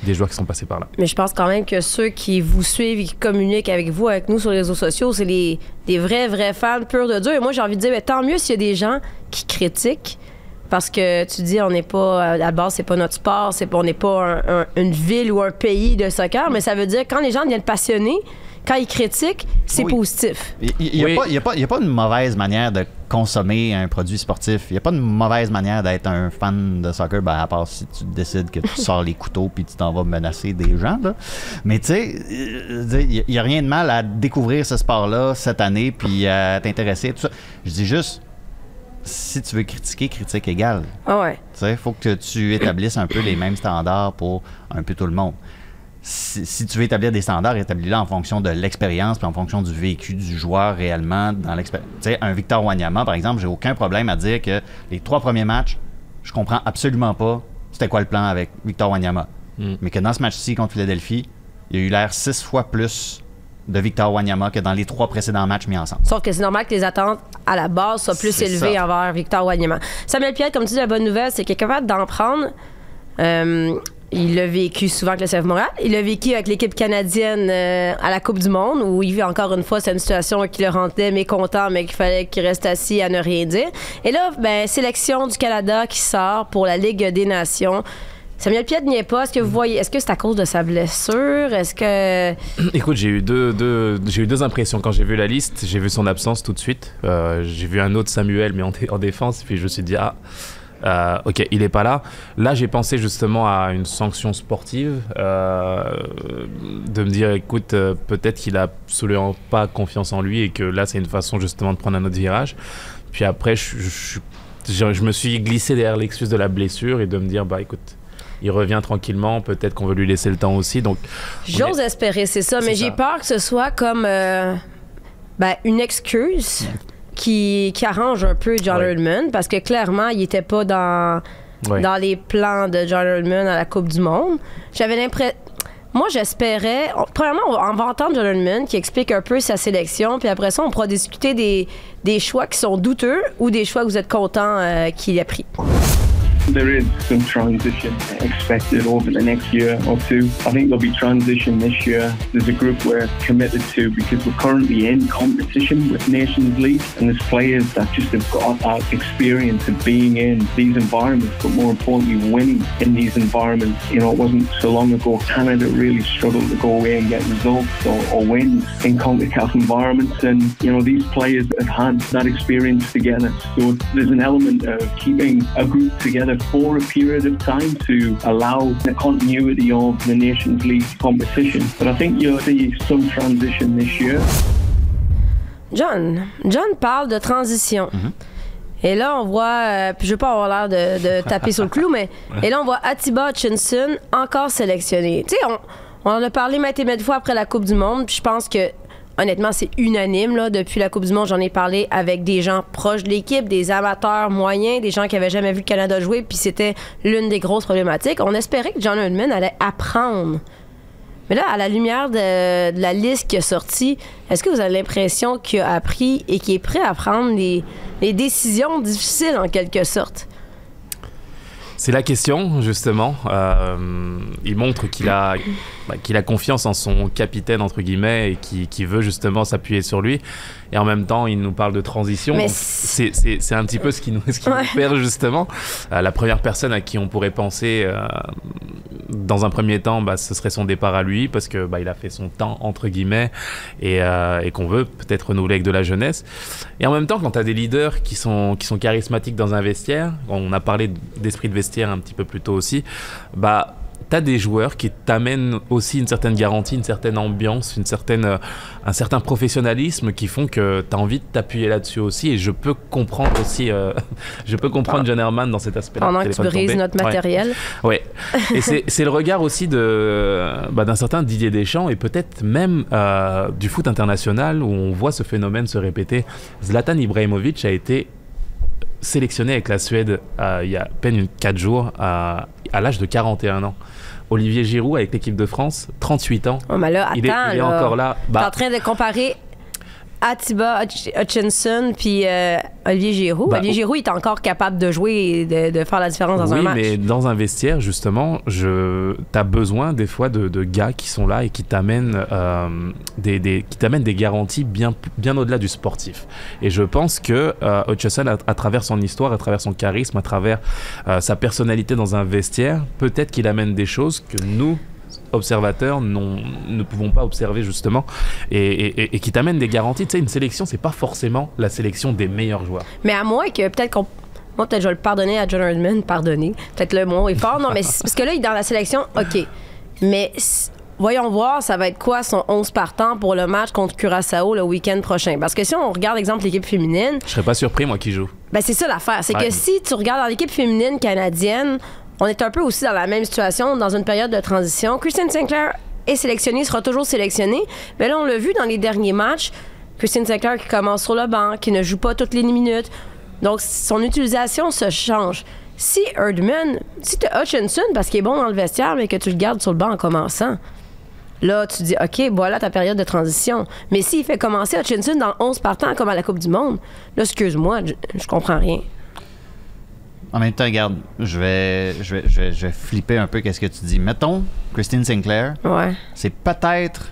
des joueurs qui sont passés par là.
Mais je pense quand même que ceux qui vous suivent qui communiquent avec vous, avec nous sur les réseaux sociaux, c'est les, des vrais, vrais fans purs de Dieu. Et moi, j'ai envie de dire, ben, tant mieux s'il y a des gens qui critiquent. Parce que tu dis, on n'est pas, à la base, c'est pas notre sport, c'est on n'est pas un- un- une ville ou un pays de soccer, mais ça veut dire quand les gens deviennent passionnés, quand ils critiquent, c'est
Oui.
positif.
Il n'y a,
Oui.
pas- il y a, pas- il y a pas une mauvaise manière de consommer un produit sportif. Il n'y a pas une mauvaise manière d'être un fan de soccer, ben, à part si tu décides que tu [laughs] sors les couteaux puis tu t'en vas menacer des gens. là. Mais tu sais, euh, il n'y a rien de mal à découvrir ce sport-là cette année puis à t'intéresser. tout ça. Je dis juste, si tu veux critiquer, critique égale.
Ah ouais.
Il faut que tu établisses un peu les mêmes standards pour un peu tout le monde. Si, si tu veux établir des standards, établis-les en fonction de l'expérience puis en fonction du vécu du joueur réellement dans l'expérience. Tu sais, un Victor Wanyama, par exemple, j'ai aucun problème à dire que les trois premiers matchs, je comprends absolument pas c'était quoi le plan avec Victor Wanyama.
Mm.
Mais que dans ce match-ci contre Philadelphie, il y a eu l'air six fois plus de Victor Wanyama que dans les trois précédents matchs mis ensemble.
Sauf que c'est normal que les attentes à la base soient plus élevées
ça.
envers Victor Wanyama. Samuel Pierre, comme tu dis, la bonne nouvelle, c'est qu'il est capable d'en prendre. Euh, il l'a vécu souvent avec le CF Montréal. Il l'a vécu avec l'équipe canadienne euh, à la Coupe du Monde, où il vit encore une fois, c'est une situation qui le rendait mécontent, mais qu'il fallait qu'il reste assis à ne rien dire. Et là, ben, sélection du Canada qui sort pour la Ligue des Nations. Samuel Piet n'y est pas. Est-ce que vous voyez, est-ce que c'est à cause de sa blessure? Est-ce que. [clears throat]
Écoute, j'ai eu deux, deux- j'ai eu deux impressions quand j'ai vu la liste. J'ai vu son absence tout de suite. Euh, j'ai vu un autre Samuel, mais en, en défense. Puis je me suis dit, ah, euh, ok, il est pas là. Là, j'ai pensé justement à une sanction sportive, euh, de me dire, écoute, euh, peut-être qu'il a absolument pas confiance en lui et que là, c'est une façon justement de prendre un autre virage. Puis après, je, je- je- je me suis glissé derrière l'excuse de la blessure et de me dire, bah écoute. Il revient tranquillement, peut-être qu'on veut lui laisser le temps aussi. Donc, on
J'ose
est-
espérer, c'est ça, mais j'ai peur que ce soit comme euh, ben, une excuse qui, qui arrange un peu John
Ouais.
Herdman parce que clairement, il n'était pas dans,
Ouais.
dans les plans de John Herdman à la Coupe du Monde. J'avais l'impression. Moi, j'espérais. Premièrement, on va entendre John Herdman qui explique un peu sa sélection, puis après ça, on pourra discuter des, des choix qui sont douteux ou des choix que vous êtes content euh, qu'il ait pris.
There is some transition expected over the next year or two. I think there'll be transition this year. There's a group we're committed to because we're currently in competition with Nations League, and there's players that just have got that experience of being in these environments, but more importantly, winning in these environments. You know, it wasn't so long ago Canada really struggled to go away and get results or, or wins in CONCACAF environments, and you know these players have had that experience together. So there's an element of keeping a group together for a period of time to allow the continuity of the Nations League competition. But I think you'll see some transition this year.
John, John parle de transition. Et là, on voit, euh, puis je veux pas avoir l'air de, de [laughs] taper sur le clou, mais et là, on voit Atiba Hutchinson encore sélectionné. Tu sais, on, on en a parlé maintes et maintes fois après la Coupe du Monde, puis je pense que honnêtement, c'est unanime. Depuis la Coupe du Monde, j'en ai parlé avec des gens proches de l'équipe, des amateurs moyens, des gens qui avaient jamais vu le Canada jouer, puis c'était l'une des grosses problématiques. On espérait que John Herdman allait apprendre. Mais là, à la lumière de, la liste qui est sortie, est-ce que vous avez l'impression qu'il a appris et qu'il est prêt à prendre des, des décisions difficiles en quelque sorte?
C'est la question, justement. Euh, il montre qu'il a, bah, qu'il a confiance en son capitaine, entre guillemets, et qui, qui veut justement s'appuyer sur lui. Et en même temps, il nous parle de transition. C'est c'est- c'est un petit peu ce qui nous, ce qui nous perd, justement. Euh, la première personne à qui on pourrait penser, euh, dans un premier temps, bah, ce serait son départ à lui, parce que bah, il a fait son temps, entre guillemets, et, euh, qu'on veut peut-être renouveler avec de la jeunesse. Et en même temps, quand tu as des leaders qui sont, qui sont charismatiques dans un vestiaire, on a parlé d'esprit de vestiaire un petit peu plus tôt aussi, bah, tu as des joueurs qui t'amènent aussi une certaine garantie, une certaine ambiance, une certaine, euh, un certain professionnalisme qui font que tu as envie de t'appuyer là-dessus aussi. Et je peux comprendre aussi, euh, [laughs] je peux comprendre John Herman dans cet aspect-là.
Pendant que tu brises notre matériel. [laughs]
Ouais. Et c'est le regard aussi de bah, d'un certain Didier Deschamps et peut-être même euh, du foot international où on voit ce phénomène se répéter. Zlatan Ibrahimovic a été sélectionné avec la Suède euh, il y a à peine une 4 jours à, à l'âge de 41 ans. Olivier Giroud avec l'équipe de France, 38 ans.
Oh, mais là, attends,
il est, il est
là.
encore là.
T'es
Bah,
en train de comparer Atiba Hutch- Hutchinson puis euh, Olivier Giroud.
Bah,
Olivier Giroud il est encore capable de jouer et de, de faire la différence dans un
oui,
match.
mais dans un vestiaire, justement, je... tu as besoin des fois de, de gars qui sont là et qui t'amènent euh, des, des- qui t'amènent des garanties bien, bien au-delà du sportif. Et je pense que euh, Hutchison, à, à travers son histoire, à travers son charisme, à travers sa personnalité dans un vestiaire, peut-être qu'il amène des choses que nous, observateurs non- ne pouvons pas observer justement et, et- et- et qui t'amènent des garanties tu sais une sélection c'est pas forcément la sélection des meilleurs joueurs
Mais à moins que peut-être qu'on. Moi, peut-être je vais le pardonner à John Herdman, pardonner. Peut-être le mot est fort. Non, mais parce que là, il est dans la sélection, OK. Mais voyons voir, ça va être quoi son 11 partant pour le match contre Curaçao le week-end prochain. Parce que si on regarde, exemple, l'équipe féminine,
je serais pas surpris moi qui joue
Ben, c'est ça l'affaire. C'est
Ouais.
que si tu regardes dans l'équipe féminine canadienne, on est un peu aussi dans la même situation, dans une période de transition. Christine Sinclair est sélectionnée, sera toujours sélectionnée. Mais là, on l'a vu dans les derniers matchs. Christine Sinclair qui commence sur le banc, qui ne joue pas toutes les minutes. Donc, son utilisation se change. Si Erdman, si tu Hutchinson, parce qu'il est bon dans le vestiaire, mais que tu le gardes sur le banc en commençant, Là, tu dis, OK, voilà ta période de transition. Mais s'il fait commencer Hutchinson dans 11 partants comme à la Coupe du Monde, là, excuse-moi, je, je comprends rien.
En même temps, regarde, je vais, je vais, je vais, je vais flipper un peu qu'est-ce que tu dis. Mettons, Christine Sinclair,
Ouais.
c'est peut-être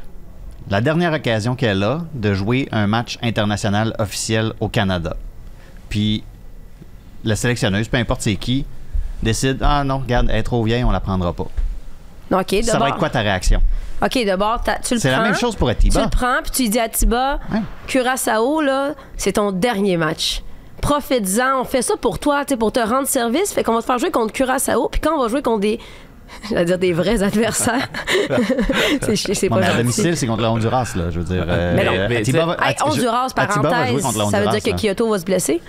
la dernière occasion qu'elle a de jouer un match international officiel au Canada. Puis la sélectionneuse, peu importe c'est qui, décide Ah non, regarde, elle est trop vieille, on la prendra pas.
Non, OK,
Ça va être quoi ta réaction?
OK, d'abord, tu le
C'est
prends.
la même chose pour
Tu
Atiba.
le prends, puis tu dis à Tiba,
Ouais.
Curaçao, là, c'est ton dernier match. Profites-en, on fait ça pour toi, pour te rendre service. Fait qu'on va te faire jouer contre Curaçao, puis quand on va jouer contre des. [laughs] Dire des vrais adversaires. [laughs] c'est pas
mais à domicile, c'est contre la Honduras, là. Je veux dire.
Mais non.
euh,
Mais
Atiba
tu
va-
Hey,
Ati-
Honduras,
Atiba va jouer
parenthèse,
contre la
ça veut dire que
là.
Kyoto va se blesser?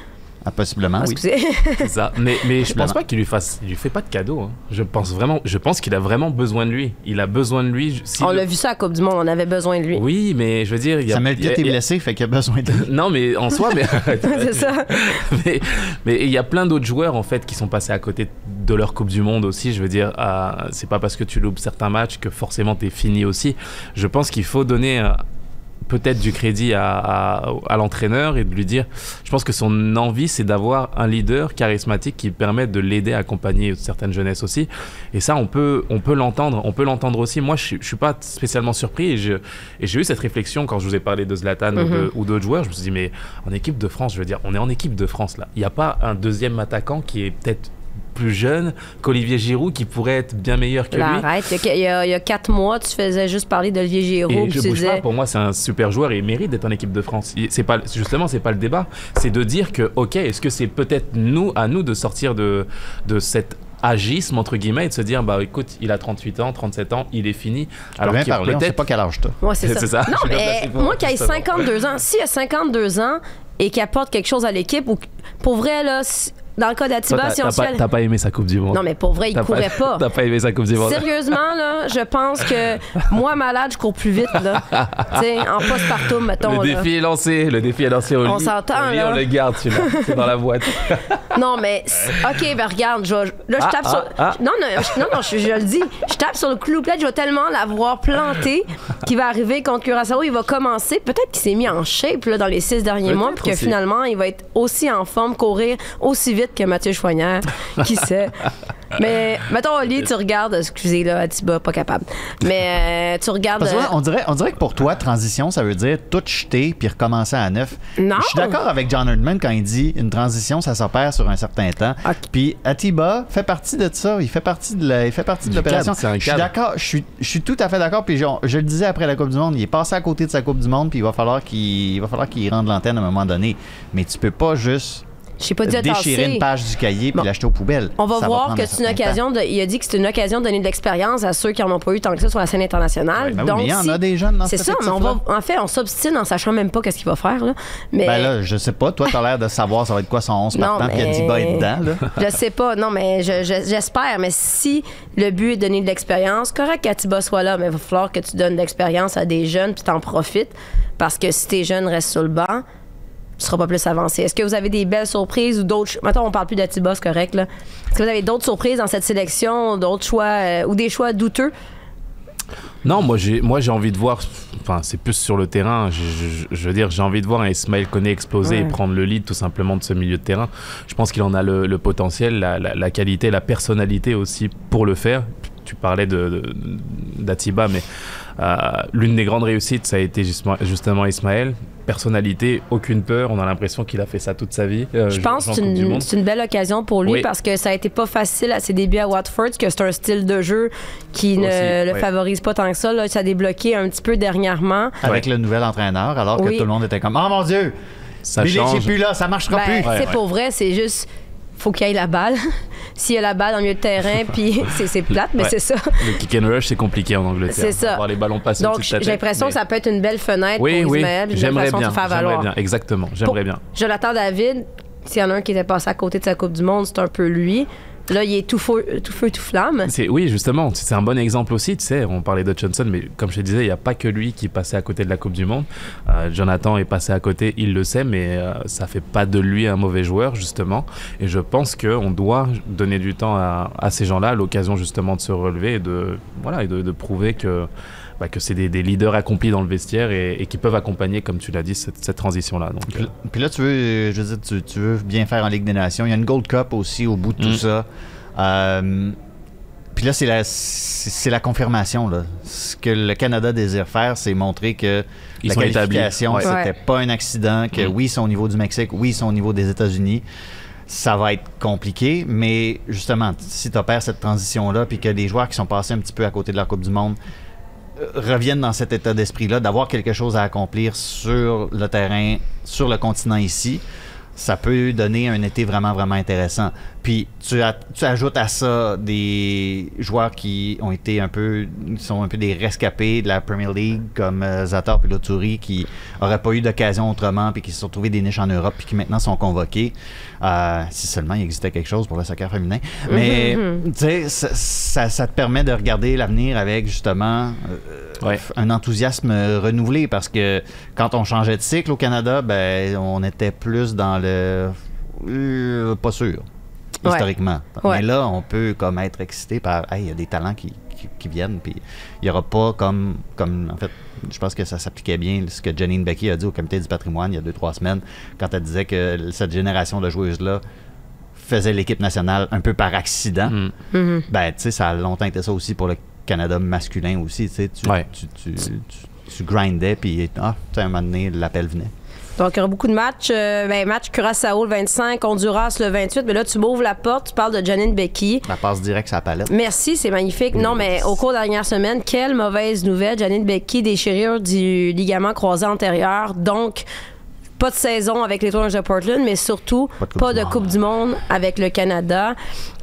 Ah, possiblement, oui. [laughs]
C'est ça. Mais, mais je pense pas qu'il lui fasse, il lui fait pas de cadeau. hein. Je pense vraiment, je pense qu'il a vraiment besoin de lui. Il a besoin de lui. si
on
le-
l'a vu ça à Coupe du Monde, on avait besoin de lui.
Oui, mais je veux dire, il y a.
Samuel
il y a-
Piet est
il y a-
blessé, fait qu'il a besoin de. [laughs]
Non, mais en soi, mais. [laughs]
c'est ça.
mais mais il y a plein d'autres joueurs en fait qui sont passés à côté de leur Coupe du Monde aussi. Je veux dire, ah, c'est pas parce que tu loupes certains matchs que forcément t'es fini aussi. Je pense qu'il faut donner. euh, peut-être du crédit à, à, à l'entraîneur et de lui dire, je pense que son envie, c'est d'avoir un leader charismatique qui permet de l'aider à accompagner certaines jeunesses aussi. Et ça, on peut, on peut l'entendre, on peut l'entendre aussi. Moi, je, je suis pas spécialement surpris et je- et j'ai eu cette réflexion quand je vous ai parlé de Zlatan ou de-
Mhm.
ou d'autres joueurs. Je me suis dit, mais en équipe de France, je veux dire, on est en équipe de France là. Il n'y a pas un deuxième attaquant qui est peut-être plus jeune qu'Olivier Giroud qui pourrait être bien meilleur que
Là,
lui.
arrête. Il y, a, il y a- quatre mois, tu faisais juste parler d'Olivier Giroud.
Et je bouge
disais.
pas. Pour moi, c'est un super joueur et il mérite d'être en équipe de France. C'est pas justement, c'est pas le débat. C'est de dire que, ok, est-ce que c'est peut-être nous, à nous, de sortir de de cet agisme entre guillemets et de se dire, bah écoute, il a 38 ans, 37 ans, il est fini.
Alors, bien
qu'il
sait
peut-être
pas quel âge t'as.
Ouais, c'est [laughs] ça. Non,
Je
mais moi qui ai
justement.
52 ans, s'il a 52 ans et qu'il apporte quelque chose à l'équipe, ou pour vrai, là, dans le cas d'Atiba,
t'as-
si on se
t'as pas aimé sa Coupe du Monde.
Non, mais pour vrai, il courait pas. [laughs]
T'as pas aimé sa Coupe du Monde.
Sérieusement, là, je pense que moi, malade, je cours plus vite, là. [laughs] tu sais, en postpartum, mettons.
Le
là.
défi est lancé, le défi est lancé au lit.
On s'entend, là.
On le garde, celui-là. C'est dans la boîte. [laughs]
Non, mais OK, ben regarde, je, vais- là, je
Ah,
tape
ah,
sur.
ah.
Non, non, je, non, non, je, je le dis. Je tape sur le clou. Peut-être je vais tellement l'avoir planté qu'il va arriver contre Curaçao. Il va commencer. Peut-être qu'il s'est mis en shape là, dans les six derniers mois, puis que finalement, il va être aussi en forme, courir aussi vite que Mathieu Choignard. [laughs] Qui sait? Mais, mettons, au lit, tu regardes. Excusez, là, Atiba, pas capable. Mais euh, tu regardes.
Parce que, ouais,
euh,
on, dirait, on dirait que pour toi, transition, ça veut dire tout jeter puis recommencer à neuf.
Non.
Je suis d'accord avec John Herdman quand il dit une transition, ça s'opère sur un certain temps. Puis Atiba fait partie de ça. Il fait partie de la- il fait partie de l'opération. Je suis d'accord. Je suis, je suis tout à fait d'accord. Puis je, je le disais après la Coupe du Monde, il est passé à côté de sa Coupe du Monde. Puis il va falloir qu'il il va falloir qu'il rende l'antenne à un moment donné. Mais tu peux pas juste
J'ai pas dit
déchirer
tasser.
une page du cahier puis
Bon.
l'acheter aux poubelles.
On va
Ça
voir que c'est une occasion. De, il a dit que c'est une occasion de donner de l'expérience à ceux qui n'en ont pas eu tant que ça sur la scène internationale.
Ben oui, mais il y en a des jeunes dans
C'est ça, mais on va, en fait, on s'obstine en sachant même pas qu'est-ce qu'il va faire. Là. Mais
Ben là, je sais pas. Toi, t'as l'air de savoir ça va être quoi son 11
Non,
partant, puis
mais-
Atiba est dedans. Là. [laughs]
je sais pas. Non, mais je- je- j'espère. mais si le but est de donner de l'expérience, correct qu'Atiba soit là, mais il va falloir que tu donnes de l'expérience à des jeunes puis t'en profites. Parce que si tes jeunes restent sur le banc, tu seras pas plus avancé. Est-ce que vous avez des belles surprises ou d'autres. Maintenant, on parle plus d'Atiba, c'est correct. Là. Est-ce que vous avez d'autres surprises dans cette sélection, d'autres choix euh, ou des choix douteux?
Non, moi j'ai moi j'ai envie de voir. Enfin, c'est plus sur le terrain. Je, je- je veux dire, j'ai envie de voir un Ismaël Koné exploser
Ouais.
et prendre le lead tout simplement de ce milieu de terrain. Je pense qu'il en a le, le potentiel, la, la- la qualité, la personnalité aussi pour le faire. Tu parlais de, d'Atiba, mais l'une des grandes réussites, ça a été justement, justement Ismaël. Personnalité, aucune peur. On a l'impression qu'il a fait ça toute sa vie. euh,
Je pense que c'est une, belle occasion pour lui
Oui.
parce que ça a été pas facile à ses débuts à Watford, que c'est un style de jeu qui ne le favorise pas tant que ça. Là, ça a débloqué un petit peu dernièrement.
Avec le nouvel entraîneur, alors que tout le monde était comme Oh mon Dieu!
Ça
Billy
change.
plus là, ça marchera
Ben,
plus.
c'est pour vrai, c'est juste faut qu'il y ait la balle. [laughs] S'il y a la balle en milieu de terrain, puis [laughs] c'est, plate, mais
Ouais.
c'est ça.
Le kick and rush, c'est compliqué en Angleterre.
C'est ça.
Avoir les ballons passés
Donc, j'ai l'impression
mais-
que ça peut être une belle fenêtre
Oui,
pour
oui, j'aimerais bien, j'aimerais bien, exactement, j'aimerais bien.
Jonathan David, s'il y en a un qui était passé à côté de sa Coupe du Monde, c'est un peu lui. Là, il est tout feu, tout, feu, tout flamme.
Oui, justement, c'est un bon exemple aussi. Tu sais, on parlait de Johnson, mais comme je te disais, il n'y a pas que lui qui passé à côté de la Coupe du Monde. Euh, Jonathan est passé à côté, il le sait, mais euh, ça fait pas de lui un mauvais joueur, justement. Et je pense qu'on doit donner du temps à, ces gens-là, l'occasion justement de se relever et de, voilà, et de prouver que, bah, que c'est des, des leaders accomplis dans le vestiaire et, et qui peuvent accompagner, comme tu l'as dit, cette, cette transition-là. Donc, euh,
Puis, puis là, tu veux, je veux dire, tu, tu veux bien faire en Ligue des Nations. Il y a une Gold Cup aussi au bout de tout
Mm.
ça. Euh, puis là, c'est la, c'est la confirmation. Là. Ce que le Canada désire faire, c'est montrer que
Ils
la qualification,
Ouais.
c'était
Ouais.
pas un accident, que
Mm.
oui, ils sont au niveau du Mexique, oui, ils sont au niveau des États-Unis. Ça va être compliqué, mais justement, si tu opères cette transition-là, puis que les joueurs qui sont passés un petit peu à côté de la Coupe du Monde reviennent dans cet état d'esprit-là, d'avoir quelque chose à accomplir sur le terrain, sur le continent ici, ça peut donner un été vraiment, vraiment intéressant. Puis tu, ajoutes à ça des joueurs qui ont été un peu, sont un peu des rescapés de la Premier League, comme euh, Zatar et Loturi, qui n'auraient pas eu d'occasion autrement, puis qui se sont trouvés des niches en Europe, puis qui maintenant sont convoqués. Euh, si seulement il existait quelque chose pour le soccer féminin. Mais, tu sais, ça, ça- ça te permet de regarder l'avenir avec justement euh,
Ouais.
un enthousiasme renouvelé parce que quand on changeait de cycle au Canada, ben on était plus dans le euh, pas sûr.
Ouais.
historiquement.
Ouais.
Mais là, on peut comme être excité par, hey, il y a des talents qui, qui, qui viennent, puis il n'y aura pas comme, comme, en fait, je pense que ça s'appliquait bien ce que Janine Becky a dit au comité du patrimoine il y a deux, trois semaines, quand elle disait que cette génération de joueuses-là faisait l'équipe nationale un peu par accident.
Mm.
Mhm.
Ben, tu sais, ça a longtemps été ça aussi pour le Canada masculin aussi, tu sais, tu,
Ouais.
tu, tu, tu, tu grindais, puis ah, à un moment donné, l'appel venait.
Donc, il y aura beaucoup de matchs. Euh, ben, match Curaçao le 25, Honduras le 28. Mais là, tu m'ouvres la porte, tu parles de Janine Becky.
La passe direct la palette.
Merci, c'est magnifique. Non, mais au cours de la dernière semaine, quelle mauvaise nouvelle. Janine Becky, déchirure du ligament croisé antérieur. Donc, pas de saison avec les Thorns de Portland, mais surtout
Pas de Coupe
pas
du
de
Monde.
Coupe du Monde avec le Canada.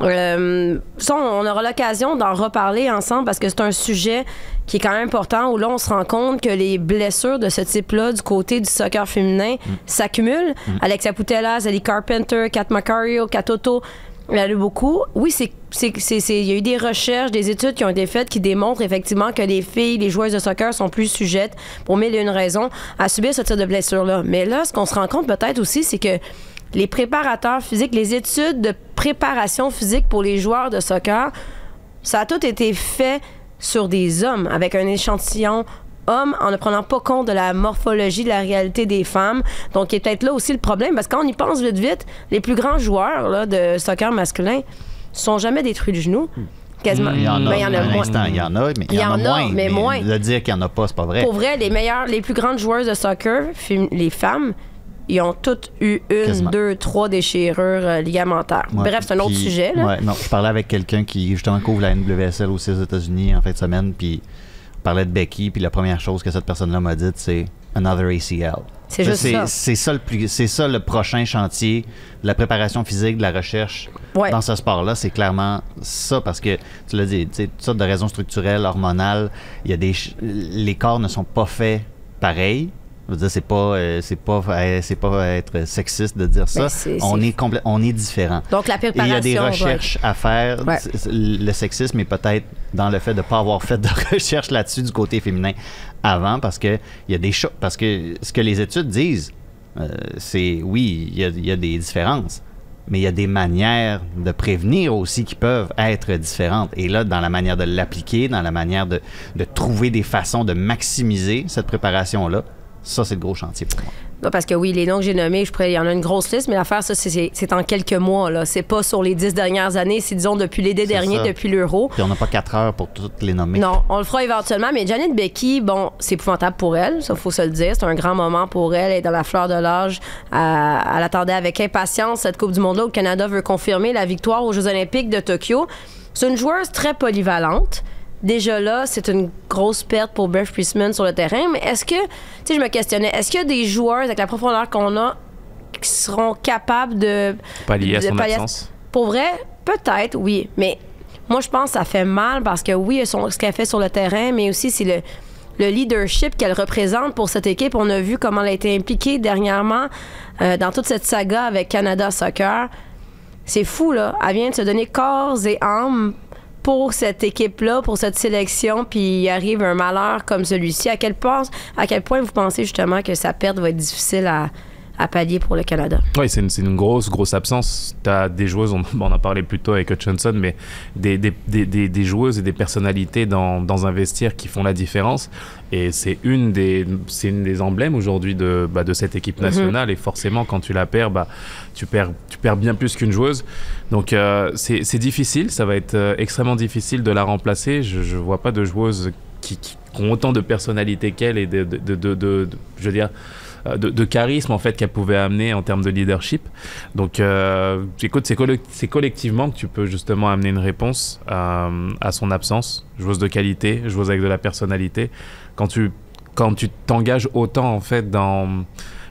Euh, ça, on aura l'occasion d'en reparler ensemble parce que c'est un sujet qui est quand même important où là, on se rend compte que les blessures de ce type-là du côté du soccer féminin
Mm.
s'accumulent. Alexia Putella, Zali Carpenter, Kat Macario, Katoto, il y en a eu beaucoup. Oui, c'est- il y a eu des recherches, des études qui ont été faites qui démontrent effectivement que les filles, les joueuses de soccer sont plus sujettes, pour mille et une raisons, à subir ce type de blessure-là. Mais là, ce qu'on se rend compte peut-être aussi, c'est que les préparateurs physiques, les études de préparation physique pour les joueurs de soccer, ça a tout été fait sur des hommes, avec un échantillon hommes, en ne prenant pas compte de la morphologie, de la réalité des femmes. Donc, il est peut-être là aussi le problème, parce que quand on y pense vite, vite, les plus grands joueurs là, de soccer masculin sont jamais détruits du genou. Quasiment.
Il y en a,
il y en a moins.
il y en a, mais il y, en a moins.
mais moins.
De dire qu'il n'y en a pas, c'est pas vrai.
Pour vrai, les meilleures, les plus grandes joueuses de soccer, les femmes, ils ont toutes eu une,
Quasiment.
deux, trois déchirures euh, ligamentaires.
Ouais.
Bref, c'est un autre
Puis-
sujet. Là.
ouais, non, je parlais avec quelqu'un qui justement couvre la NWSL aussi aux États-Unis en fin de semaine, puis on parlait de Becky, puis la première chose que cette personne-là m'a dite, c'est another ACL.
C'est juste ça.
C'est ça le plus, c'est ça le prochain chantier de la préparation physique, de la recherche
Ouais.
dans ce sport-là, c'est clairement ça parce que tu l'as dit, toutes sortes de raisons structurelles, hormonales, il y a des, les corps ne sont pas faits pareils. Je veux dire, c'est pas, euh, c'est pas, euh, c'est pas être sexiste de dire ça.
Ben,
on est complè- on est différent.
Donc, la
Et il y
préparation.
a des recherches à faire.
Ouais.
Le sexisme est peut-être dans le fait de ne pas avoir fait de [laughs] recherche là-dessus du côté féminin avant, parce que il y a des choses. Parce que ce que les études disent, euh, c'est oui, il y, a, y a des différences, mais il y a des manières de prévenir aussi qui peuvent être différentes. Et là, dans la manière de l'appliquer, dans la manière de, de trouver des façons de maximiser cette préparation-là, ça, c'est le gros chantier pour moi.
Non, parce que oui, les noms que j'ai nommés, je pourrais, il y en a une grosse liste, mais l'affaire, ça, c'est- en quelques mois. là. C'est pas sur les dix dernières années, c'est disons depuis l'été dernier,
ça.
depuis l'euro.
Puis on n'a pas quatre heures pour toutes les nommer.
Non, on le fera éventuellement, mais Janet Becky, bon, c'est épouvantable pour elle, ça faut se le dire. C'est un grand moment pour elle, elle est dans la fleur de l'âge. Euh, elle attendait avec impatience cette Coupe du Monde-là où le Canada veut confirmer la victoire aux Jeux Olympiques de Tokyo. C'est une joueuse très polyvalente. Déjà là, c'est une grosse perte pour Beth Priestman sur le terrain, mais est-ce que, tu sais, je me questionnais, est-ce qu'il y a des joueurs avec la profondeur qu'on a qui seront capables de.
Pallier à son
pallier-
absence?
Pour vrai, peut-être, oui. Mais moi, je pense que ça fait mal parce que oui, son- ce qu'elle fait sur le terrain, mais aussi c'est le, le leadership qu'elle représente pour cette équipe. On a vu comment elle a été impliquée dernièrement euh, dans toute cette saga avec Canada Soccer. C'est fou, là. Elle vient de se donner corps et âme pour cette équipe-là, pour cette sélection, puis il arrive un malheur comme celui-ci. À quel point, à quel point vous pensez justement que sa perte va être difficile à, à pallier pour le Canada?
Oui, c'est une, une grosse, grosse absence. Tu as des joueuses, on, on en a parlé plus tôt avec Hutchinson, mais des, des, des, des- joueuses et des personnalités dans, dans un vestiaire qui font la différence. Et c'est une une des emblèmes aujourd'hui de, bah, de cette équipe nationale. Et forcément, quand tu la perds, bah, tu, perds, tu perds bien plus qu'une joueuse. Donc euh, c'est difficile, ça va être euh, extrêmement difficile de la remplacer. Je ne vois pas de joueuses qui, qui ont autant de personnalité qu'elle et de, de, de, de- de- je veux dire, de, de charisme en fait qu'elle pouvait amener en termes de leadership. Donc, euh, écoute, c'est colle- c'est collectivement que tu peux justement amener une réponse euh, à son absence. Joueuse de qualité, joueuse avec de la personnalité. Quand tu quand tu t'engages autant en fait dans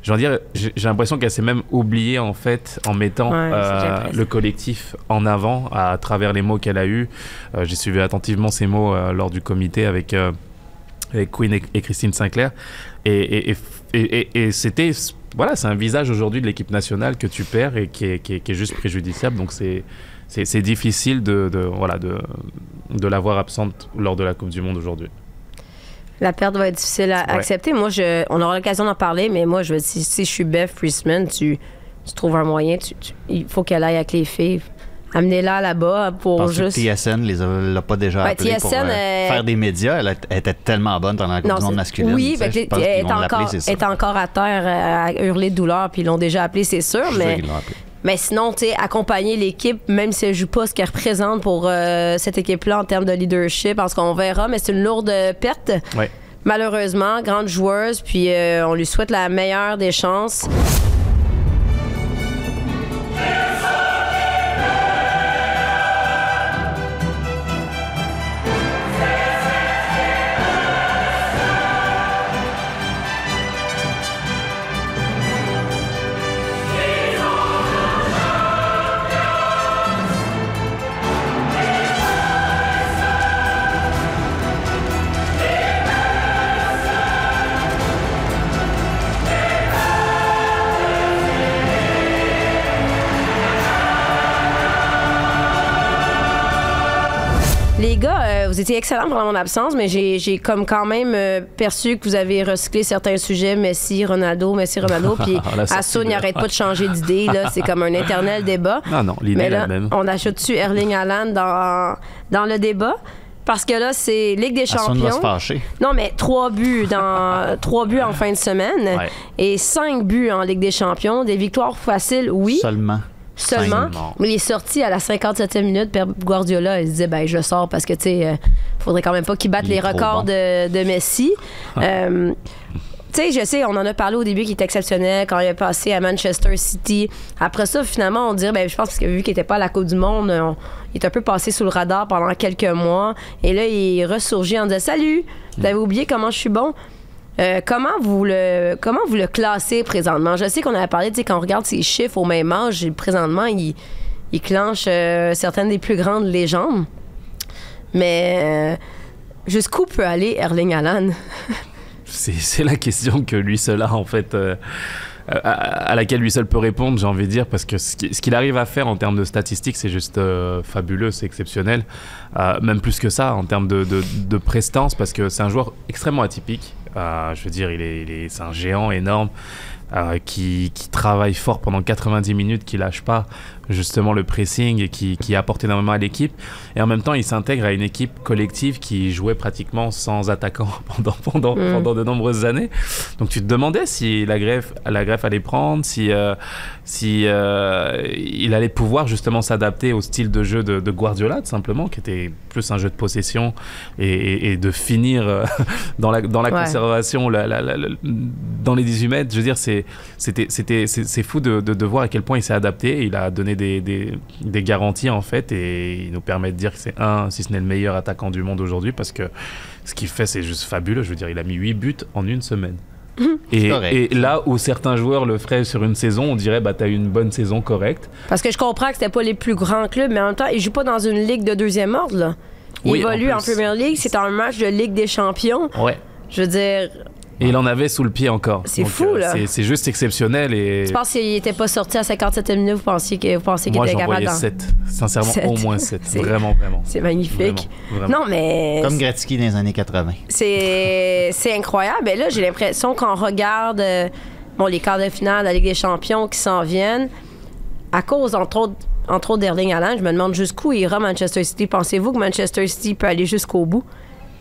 je veux dire, j'ai l'impression qu'elle s'est même oubliée en fait en mettant
Ouais,
euh, le collectif en avant à, travers les mots qu'elle a eus. Euh, j'ai suivi attentivement ces mots euh, lors du comité avec euh, avec Queen et, et Christine Sinclair. Et, et, et, et- et- et c'était. Voilà, c'est un visage aujourd'hui de l'équipe nationale que tu perds et qui est, qui est- qui est juste préjudiciable. Donc c'est. C'est difficile de, de, voilà, de, de la voir absente lors de la Coupe du Monde aujourd'hui.
La perte va être difficile à
Ouais.
accepter. Moi, je, on aura l'occasion d'en parler, mais moi, je, si, si je suis Beth Priestman, tu, tu trouves un moyen. tu- tu- il faut qu'elle aille avec les filles. Amenez-la là-bas pour juste.
que TSN les a, l'a pas déjà
Ben,
appelée pour
TSN,
euh,
euh,
faire des médias? Elle, a- elle était tellement bonne pendant la Coupe
Non,
du monde masculine.
Oui, ben, elle est encore, est encore à terre euh, à hurler de douleur, puis ils l'ont déjà appelé, c'est sûr,
Je
mais.
l'ont appelée.
Mais sinon, tu sais, accompagner l'équipe, même si elle joue pas ce qu'elle représente pour euh, cette équipe-là en termes de leadership, parce qu'on verra, mais c'est une lourde perte.
Ouais.
Malheureusement, grande joueuse, puis euh, on lui souhaite la meilleure des chances. Étiez excellents pendant mon absence, mais j'ai comme quand même euh, perçu que vous avez recyclé certains sujets, Messi, Ronaldo, Messi, Ronaldo, [laughs] puis Assoun
de-
n'arrête pas de changer d'idée, là, c'est comme un [laughs] éternel débat.
Non, non, l'idée
Mais
est la même.
on ajoute-tu Erling Haaland dans, dans le débat? Parce que là, c'est Ligue des
Assoun va se
Champions.
fâcher.
Non, mais trois buts dans trois buts en fin de semaine
Ouais.
et cinq buts en Ligue des Champions. Des victoires faciles, oui.
Seulement.
Seulement.
Seulement.
Mais il est sorti à la 57e minute. Pep Guardiola, il se disait, ben, je sors parce que, tu sais, euh, faudrait quand même pas qu'il batte les records
bon.
de, de Messi. Euh, tu sais, je sais, on en a parlé au début qu'il était exceptionnel quand il est passé à Manchester City. Après ça, finalement, on dirait, ben, je pense parce que vu qu'il n'était pas à la Coupe du Monde, on- il est un peu passé sous le radar pendant quelques mois. Et là, il est ressurgi en disant Salut, vous avez oublié comment je suis bon? Euh, comment vous le comment vous le classez présentement? Je sais qu'on avait parlé, tu sais, quand on regarde ses chiffres au même âge, présentement, il, il clenche euh, certaines des plus grandes légendes. Mais euh, jusqu'où peut aller Erling Haaland? [laughs]
C'est la question que lui seul a, en fait, à, laquelle lui seul peut répondre, j'ai envie de dire, parce que ce qui- ce qu'il arrive à faire en termes de statistiques, c'est juste fabuleux, c'est exceptionnel. Même plus que ça, en termes de prestance, parce que c'est un joueur extrêmement atypique. Euh, je veux dire, il est, c'est un géant énorme. euh, qui, qui travaille fort pendant 90 minutes, qui lâche pas justement le pressing et qui, qui apporte énormément à l'équipe. Et en même temps, il s'intègre à une équipe collective qui jouait pratiquement sans attaquant [laughs] pendant, pendant,
Mm.
pendant de nombreuses années. Donc tu te demandais si la greffe, la greffe allait prendre, si, euh, si euh, il allait pouvoir justement s'adapter au style de jeu de, de Guardiola, tout simplement, qui était plus un jeu de possession et, et- et de finir euh, [laughs] dans la, dans la
Ouais.
conservation, la- la- la- la- dans les 18 mètres. Je veux dire, c'est fou de, de, de voir à quel point il s'est adapté. Il a donné des, des, des garanties en fait et il nous permet de dire que c'est un, si ce n'est le meilleur attaquant du monde aujourd'hui parce que ce qu'il fait c'est juste fabuleux. Je veux dire, il a mis 8 buts en une semaine. [laughs] Et,
correct.
et là où certains joueurs le feraient sur une saison, on dirait bah t'as eu une bonne saison correcte.
Parce que je comprends que c'était pas les plus grands clubs, mais en même temps, il joue pas dans une ligue de deuxième ordre. Là. Il
Oui, en
évolue en,
plus.
Premier League, c'est un match de Ligue des Champions.
Ouais.
Je veux dire,
Et il en avait sous le pied encore.
C'est fou, là.
c'est- juste exceptionnel et
je pense qu'il était pas sorti à 57e minute, vous pensiez que- vous pensiez qu'il
moi
était capable d'en-
7. Sincèrement, au moins 7. [laughs]
C'est-
Vraiment, vraiment.
C'est magnifique.
Vraiment, vraiment.
Non, mais
Comme Gretzky dans les années 80.
c'est c'est incroyable. Et là, j'ai l'impression qu'on regarde euh, bon, les quarts de finale de la Ligue des Champions qui s'en viennent, à cause, entre autres, entre autres d'Erling Haaland, je me demande jusqu'où ira Manchester City. Pensez-vous que Manchester City peut aller jusqu'au bout?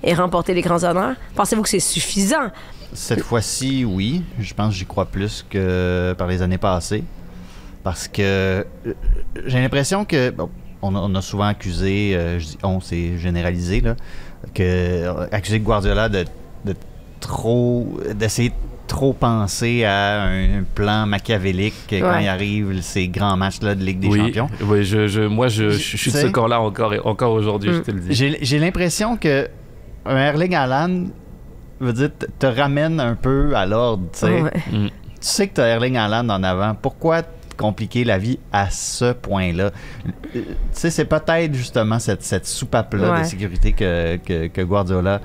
Et remporter les grands honneurs? Pensez-vous que c'est suffisant?
Cette fois-ci, oui. Je pense que j'y crois plus que par les années passées. Parce que euh, j'ai l'impression que. bon, on, a, on a souvent accusé, euh, je dis on, c'est généralisé, là, que, euh, accusé Guardiola de, de trop. d'essayer de trop penser à un, plan machiavélique quand il arrive ces grands matchs-là de Ligue des
oui,
Champions.
Oui, je, je- moi je, je, je suis de ce camp-là encore, encore aujourd'hui, je te le dis.
J'ai l'impression que un Erling Haaland veut dire, te- ramène un peu à l'ordre. tu sais.
Ouais.
Mm.
Tu sais que tu as Erling Haaland en avant. Pourquoi compliquer la vie à ce point-là? Euh, Tu sais, c'est peut-être justement cette, cette soupape-là
Ouais.
de sécurité que, que, que Guardiola.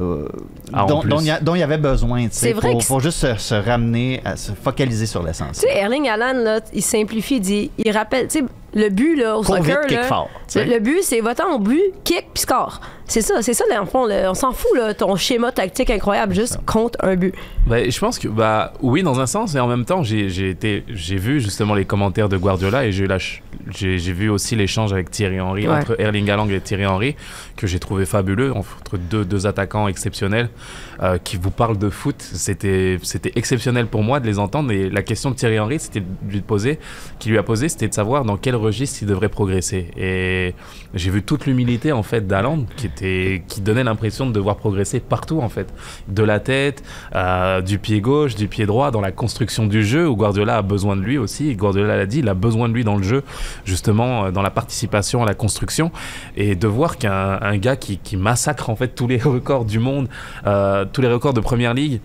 euh,
Ah,
dont, dont il y a- dont il y avait besoin, tu sais,
C'est vrai
pour,
que
pour juste se, se ramener, à se focaliser sur
Tu
l'essentiel.
sais, Erling Haaland, là, il simplifie, il dit, il rappelle, tu sais, le but là, au
Cours vite,
soccer,
kick
là,
fort, tu
le, le but, c'est va-t'en au but, kick puis score. C'est ça, c'est ça, dans le fond. là. on s'en fout, là, ton schéma tactique incroyable, juste compte un but.
Bah, je pense que bah oui dans un sens et en même temps j'ai j'ai été j'ai vu justement les commentaires de Guardiola et j'ai j'ai vu aussi l'échange avec Thierry Henry
Ouais.
entre Erling Haaland et Thierry Henry que j'ai trouvé fabuleux entre deux, deux attaquants exceptionnels euh, qui vous parlent de foot c'était exceptionnel pour moi de les entendre et la question de Thierry Henry c'était de lui poser qui lui a posé c'était de savoir dans quel registre il devrait progresser et j'ai vu toute l'humilité en fait d'Haaland qui était qui donnait l'impression de devoir progresser partout en fait. De la tête euh, du pied gauche du pied droit dans la construction du jeu où Guardiola a besoin de lui aussi. Et Guardiola l'a dit il a besoin de lui dans le jeu justement euh, dans la participation à la construction. Et de voir qu'un un gars qui, qui massacre en fait tous les [laughs] records du monde euh, tous les records de première ligue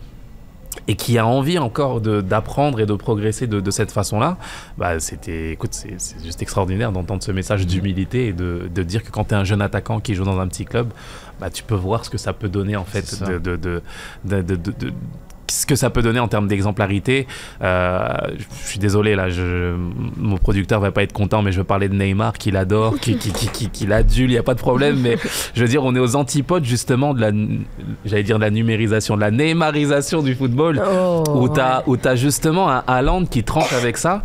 et qui a envie encore d'apprendre et de progresser de, de cette façon-là, bah c'était, écoute, c'est juste extraordinaire d'entendre ce message d'humilité et de, de dire que quand tu es un jeune attaquant qui joue dans un petit club, bah tu peux voir ce que ça peut donner en fait, de- ce que ça peut donner en termes d'exemplarité. Euh, je suis désolé là, je, mon producteur va pas être content, mais je veux parler de Neymar qu'il adore, [laughs] qui, qui, qui, qui, qui l'adule, il y a pas de problème, mais je veux dire, on est aux antipodes justement de la, j'allais dire de la numérisation, de la Neymarisation du football
Oh,
où où t'as justement un Haaland qui tranche avec ça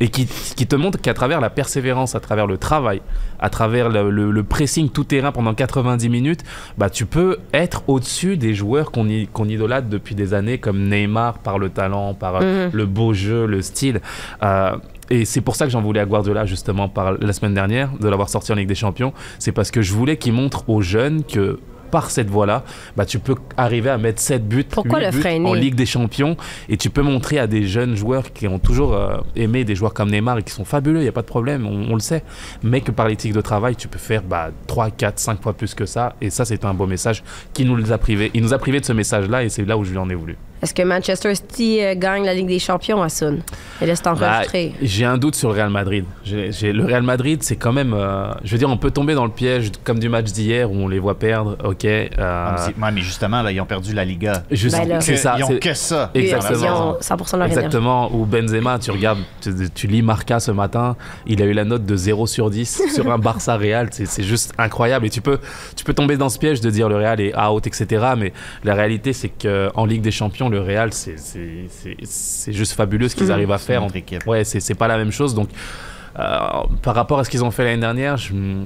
et qui, qui te montre qu'à travers la persévérance, à travers le travail, à travers le, le- le pressing tout terrain pendant 90 minutes, bah tu peux être au-dessus des joueurs qu'on qu'on idolâtre depuis des années comme Neymar par le talent, par euh,
Mhm.
le beau jeu, le style. Euh, et c'est pour ça que j'en voulais à Guardiola justement par la semaine dernière de l'avoir sorti en Ligue des Champions. C'est parce que je voulais qu'il montre aux jeunes que par cette voie-là, bah, tu peux arriver à mettre 7 buts,
Pourquoi
8
le
buts
freiner?
En Ligue des Champions et tu peux montrer à des jeunes joueurs qui ont toujours euh, aimé des joueurs comme Neymar et qui sont fabuleux, il n'y a pas de problème, on, on le sait, mais que par l'éthique de travail, tu peux faire bah, 3, 4, 5 fois plus que ça et ça c'est un beau message qui nous les a privés. Il nous a privés de ce message-là et c'est là où je lui en ai voulu.
Est-ce que Manchester City euh, gagne la Ligue des Champions à Sun? Et laisse
Bah,
t'enregistrer.
j'ai un doute sur le Real Madrid. Le Real Madrid, c'est quand même. euh, je veux dire, on peut tomber dans le piège comme du match d'hier où on les voit perdre. Ok. euh,
Ah, mais c'est- ouais, mais justement, là, ils ont perdu la Liga.
juste-
Ben là.
c'est ça.
Ils ont
c'est-
que ça.
Ils
Exactement.
ont 100% de leur.
Exactement. Ou Benzema, tu regardes, tu, tu lis Marca ce matin, il a eu la note de 0 sur 10 [laughs] sur un Barça Real. C'est c'est juste incroyable. Et tu peux, tu peux tomber dans ce piège de dire le Real est out, etc. Mais la réalité, c'est qu'en Ligue des Champions, le Real, c'est juste fabuleux ce qu'ils
Mhm.
arrivent à faire. Ouais, c'est pas la même chose. Donc. euh, par rapport à ce qu'ils ont fait l'année dernière,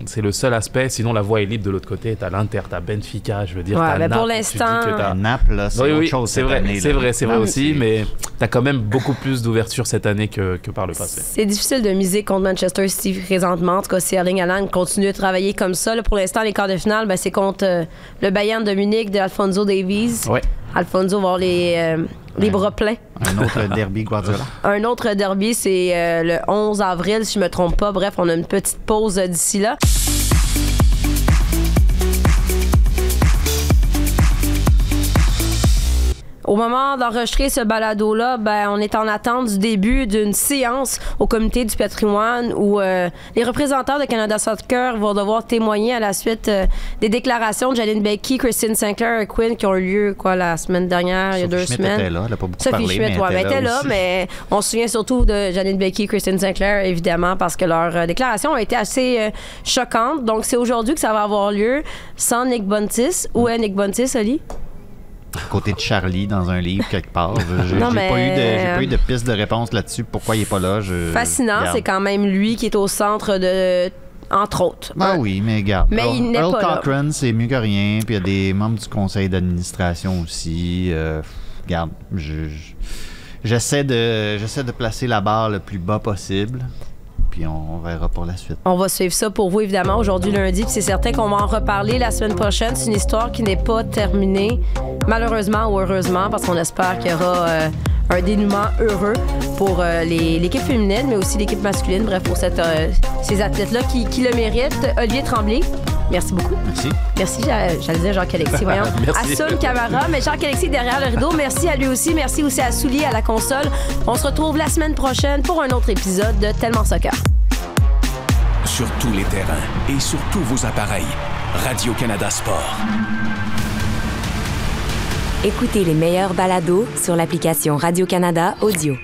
c'est le seul aspect. Sinon, la voie est libre de l'autre côté. T'as l'Inter, t'as Benfica, je veux dire.
Ouais,
t'as
mais pour
Naples, tu dis que
l'instant-
t'as-
Naples, c'est
oui, oui,
chose
c'est vrai, c'est vrai, c'est vrai aussi, mais t'as quand même beaucoup plus d'ouverture cette année que, que par le passé.
C'est difficile de miser contre Manchester City présentement. En tout cas, si Erling Haaland continue de travailler comme ça, là, pour l'instant, les quarts de finale, ben, c'est contre euh, le Bayern de Munich de Alfonso Davies.
Ouais.
Alfonso va avoir les, euh, les bras pleins.
Un autre [laughs] derby Guardiola.
Un autre derby, c'est euh, le 11 avril, si je me trompe pas. Bref, on a une petite pause euh, d'ici là. Au moment d'enregistrer ce balado-là, ben, on est en attente du début d'une séance au comité du patrimoine où euh, les représentants de Canada Soccer vont devoir témoigner à la suite euh, des déclarations de Janine Becky, Christine Sinclair et Quinn qui ont eu lieu quoi, la semaine dernière, il y a deux
Schmidt
semaines.
était là, elle a pas beaucoup
Sophie
parlé, mais
ouais,
elle était là
mais on se souvient surtout de Janine Becky, Christine Sinclair, évidemment, parce que leurs euh, déclarations ont été assez euh, choquantes. Donc, c'est aujourd'hui que ça va avoir lieu sans Nick Buntis. Où est Nick Buntis, Ali?
Côté de Charlie dans un livre quelque part. Je- J'ai j'ai
mais-
pas, eu de- j'ai pas eu de piste de réponse là-dessus. Pourquoi il est pas là? Je...
Fascinant, c'est quand même lui qui est au centre de. Entre autres.
Ah oui, mais regarde.
Mais
Earl,
il n'est
Earl
pas là.
Cochrane, c'est mieux que rien. Puis il y a des membres du conseil d'administration aussi. Euh, regarde, je- je- j'essaie de, j'essaie de placer la barre le plus bas possible. Puis on, verra pour la suite.
On va suivre ça pour vous, évidemment, aujourd'hui, lundi. Puis c'est certain qu'on va en reparler la semaine prochaine. C'est une histoire qui n'est pas terminée, malheureusement ou heureusement, parce qu'on espère qu'il y aura euh, un dénouement heureux pour euh, l'équipe féminine, mais aussi l'équipe masculine. Bref, pour euh, ces athlètes-là qui le méritent. Olivier Tremblay, merci beaucoup.
Merci.
Merci, j'a- j'allais dire Jacques-Alexis, [laughs] voyons.
Merci.
Assun Camara, mais Jacques-Alexis derrière le rideau. Merci à lui aussi. Merci aussi à Soulier à la console. On se retrouve la semaine prochaine pour un autre épisode de Tellement Soccer.
Sur tous les terrains et sur tous vos appareils. Radio-Canada Sport.
Écoutez les meilleurs balados sur l'application Radio-Canada Audio.